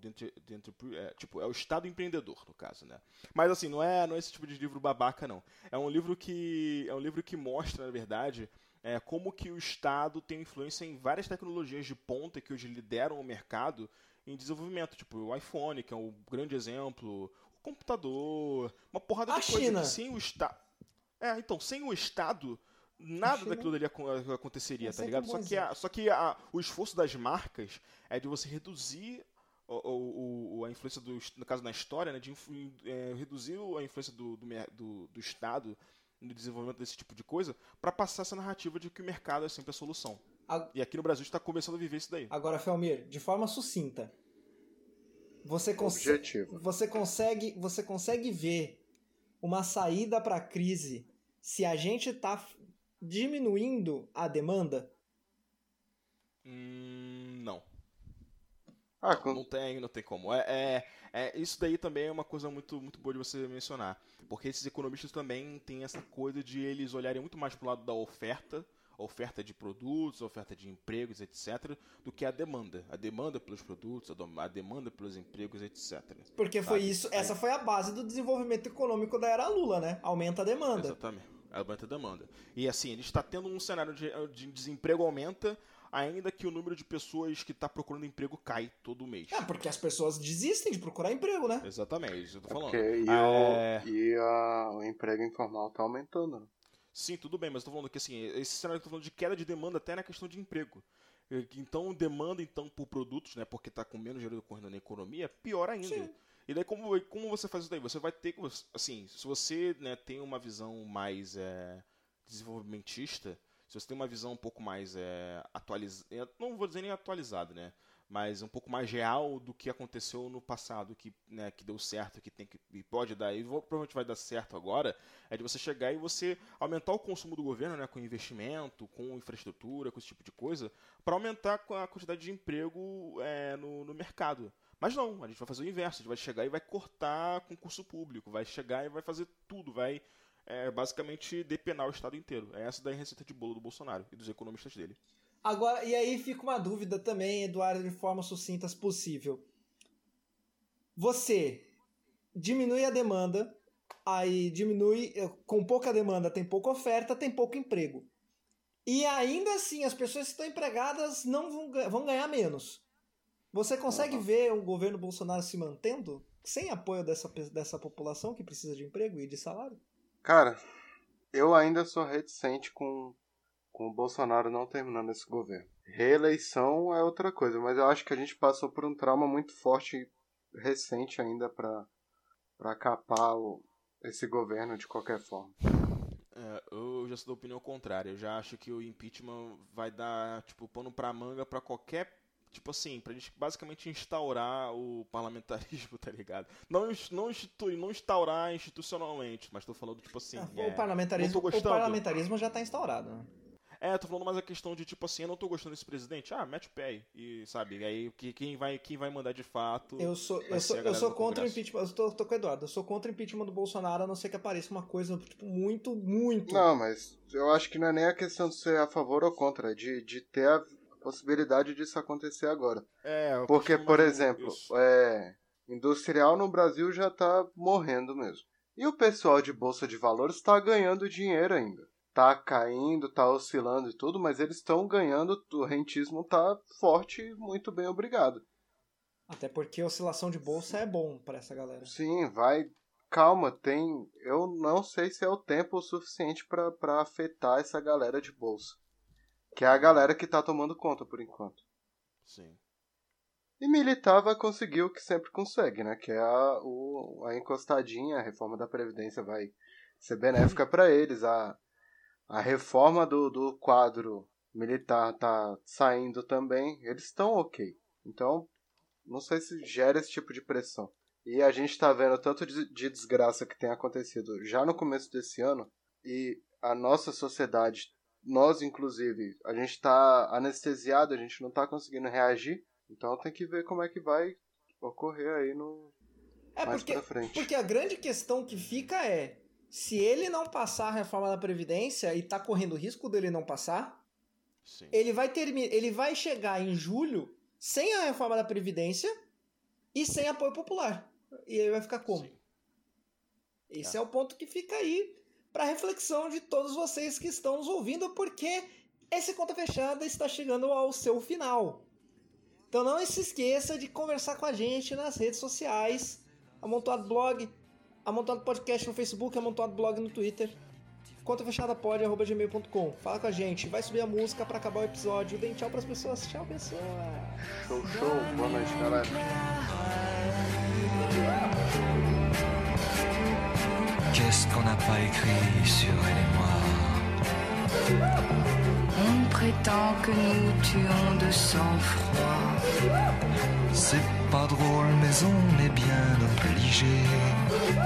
é, tipo, é o Estado Empreendedor, no caso, né? Mas assim, não é, não é esse tipo de livro babaca, não. É um livro que é um livro que mostra, na verdade, é, como que o Estado tem influência em várias tecnologias de ponta que hoje lideram o mercado em desenvolvimento, tipo o iPhone, que é um grande exemplo, o computador, uma porrada A de coisa China. que sem o Estado. É, então, sem o Estado, nada daquilo ali acon- aconteceria, É tá ligado? um Só que, a- só que a- o esforço das marcas é de você reduzir o, o- o- a influência do, no caso na história, né, de é, reduzir a influência do, do, do- do Estado no desenvolvimento desse tipo de coisa, para passar essa narrativa de que o mercado é sempre a solução. A- E aqui no Brasil está começando a viver isso daí. Agora, Felmir, de forma sucinta. Você, cons- você consegue você consegue ver uma saída para a crise se a gente tá f- diminuindo a demanda? Hum, não. Ah, com- Não tem, não tem como. É, é- é- isso daí também é uma coisa muito, muito boa de você mencionar. Porque esses economistas também têm essa coisa de eles olharem muito mais pro lado da oferta, oferta de produtos, oferta de empregos, etc., do que a demanda. A demanda pelos produtos, a, demanda pelos empregos, etc. Porque foi Sabe? isso, essa foi a base do desenvolvimento econômico da era Lula, né? Aumenta a demanda. Exatamente. Aumenta a demanda. E assim, a gente está tendo um cenário de, de desemprego aumenta, ainda que o número de pessoas que está procurando emprego cai todo mês. É, porque as pessoas desistem de procurar emprego, né? Exatamente, é eu tô falando. porque e, É, o, e a- o emprego informal tá aumentando. né? Sim, tudo bem, mas tô falando que assim, esse cenário que eu tô falando de queda de demanda até na questão de emprego. E- Então, demanda então por produtos, né, porque tá com menos dinheiro correndo na economia, pior ainda. Sim. E daí como, como você faz isso daí? Você vai ter que, assim, se você né, tem uma visão mais é, desenvolvimentista, se você tem uma visão um pouco mais é, atualizada, não vou dizer nem atualizada, né, mas um pouco mais real do que aconteceu no passado, que, né, que deu certo, que tem que e pode dar, e provavelmente vai dar certo agora, é de você chegar e você aumentar o consumo do governo, né, com investimento, com infraestrutura, com esse tipo de coisa, para aumentar a quantidade de emprego é, no, no mercado. Mas não, a gente vai fazer o inverso, a gente vai chegar e vai cortar concurso público, vai chegar e vai fazer tudo, vai é, basicamente depenar o Estado inteiro. É essa daí a receita de bolo do Bolsonaro e dos economistas dele. Agora, e aí fica uma dúvida também, Eduardo, de forma sucinta possível. Você diminui a demanda, aí diminui, eh, com pouca demanda tem pouca oferta, tem pouco emprego. E ainda assim, as pessoas que estão empregadas não vão, vão ganhar menos. Você consegue Aham. ver o governo Bolsonaro se mantendo sem apoio dessa, dessa população que precisa de emprego e de salário? Cara, eu ainda sou reticente com, com o Bolsonaro não terminando esse governo. Reeleição é outra coisa, mas eu acho que a gente passou por um trauma muito forte recente ainda pra, pra capar o, esse governo de qualquer forma. É, eu já sou da opinião contrária. Eu já acho que o impeachment vai dar, tipo, pano pra manga pra qualquer. Tipo assim, pra gente basicamente instaurar o parlamentarismo, [LAUGHS] tá ligado? Não, não, institui, não instaurar institucionalmente, mas tô falando, tipo assim. Ah, é, o, parlamentarismo, não tô o parlamentarismo já está instaurado. Né? É, tô falando mais a questão de, tipo assim, eu não tô gostando desse presidente. Ah, mete o pé aí. E, sabe, aí que- quem vai, quem vai mandar de fato. Eu sou, eu sou, eu sou contra o impeachment. Eu tô, tô com o Eduardo. Eu sou contra o impeachment do Bolsonaro, a não ser que apareça uma coisa tipo, muito, muito. Não, mas eu acho que não é nem a questão de ser a favor ou contra, é de, de ter a possibilidade disso acontecer agora. É, eu Porque, por exemplo, isso. é, industrial no Brasil já tá morrendo mesmo. E o pessoal de bolsa de valores está ganhando dinheiro ainda. Tá caindo, tá oscilando e tudo, mas eles estão ganhando, o rentismo tá forte e muito bem obrigado. Até porque oscilação de bolsa é bom pra essa galera. Sim, vai. Calma, tem. Eu não sei se é o tempo suficiente pra pra afetar essa galera de bolsa. Que é a galera que tá tomando conta por enquanto. Sim. E militar vai conseguir o que sempre consegue, né? Que é a, o, a encostadinha, a reforma da Previdência vai ser benéfica para eles. A, a reforma do, do quadro militar tá saindo também. Eles estão ok. Então, não sei se gera esse tipo de pressão. E a gente tá vendo tanto de, de desgraça que tem acontecido já no começo desse ano. E a nossa sociedade, nós inclusive, a gente tá anestesiado, a gente não tá conseguindo reagir. Então tem que ver como é que vai ocorrer aí no É mais porque, pra frente. porque a grande questão que fica é: se ele não passar a reforma da Previdência e tá correndo o risco dele não passar, Sim. ele vai terminar, ele vai chegar em julho sem a reforma da Previdência e sem apoio popular. E ele vai ficar como? Sim. Esse É. é o ponto que fica aí para reflexão de todos vocês que estão nos ouvindo, porque esse Conta Fechada está chegando ao seu final. Então não se esqueça de conversar com a gente nas redes sociais, Amontoado Blog, Amontoado Podcast no Facebook, Amontoado Blog no Twitter, contafechadapod.gmail.com. Fala com a gente, vai subir a música para acabar o episódio. Deem tchau pras pessoas. Tchau, pessoas. Show, show. Boa noite, galera. Qu'est-ce qu'on n'a pas écrit sur elle et moi On prétend que nous tuons de sang-froid. C'est pas drôle, mais on est bien obligé.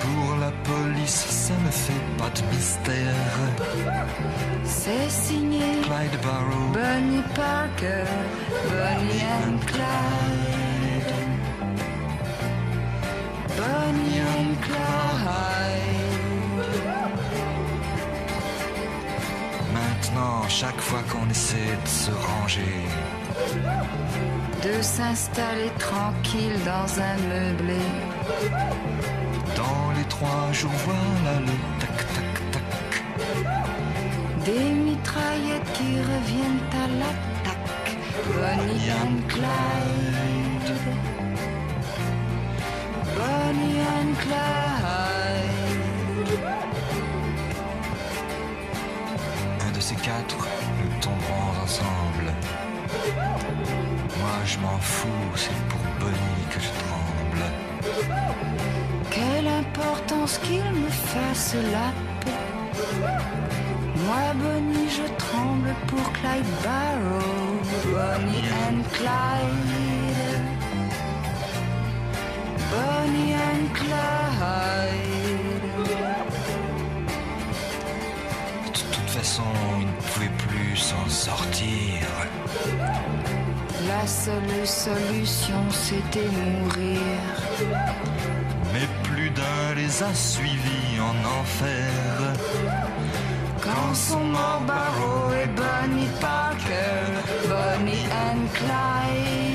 Pour la police, ça ne fait pas de mystère. C'est signé Clyde Barrow, Bonnie Parker. Bonnie and Clyde. Bonnie and Clyde. maintenant, chaque fois qu'on essaie de se ranger, de s'installer tranquille dans un meublé. Dans les trois jours, voilà le tac tac tac. Des mitraillettes qui reviennent à l'attaque. Bonnie and Clyde. Bonnie and Clyde. Un de ces quatre, nous tomberons ensemble. Moi je m'en fous, c'est pour Bonnie que je tremble. Qu'il me fasse la peau. Moi, Bonnie, je tremble pour Clyde Barrow. Bonnie and Clyde. Bonnie and Clyde. De toute façon, il ne pouvait plus s'en sortir. La seule solution, c'était mourir. Les a suivis en enfer. Quand sont morts Barrow et Bonnie Parker, Bonnie and Clyde.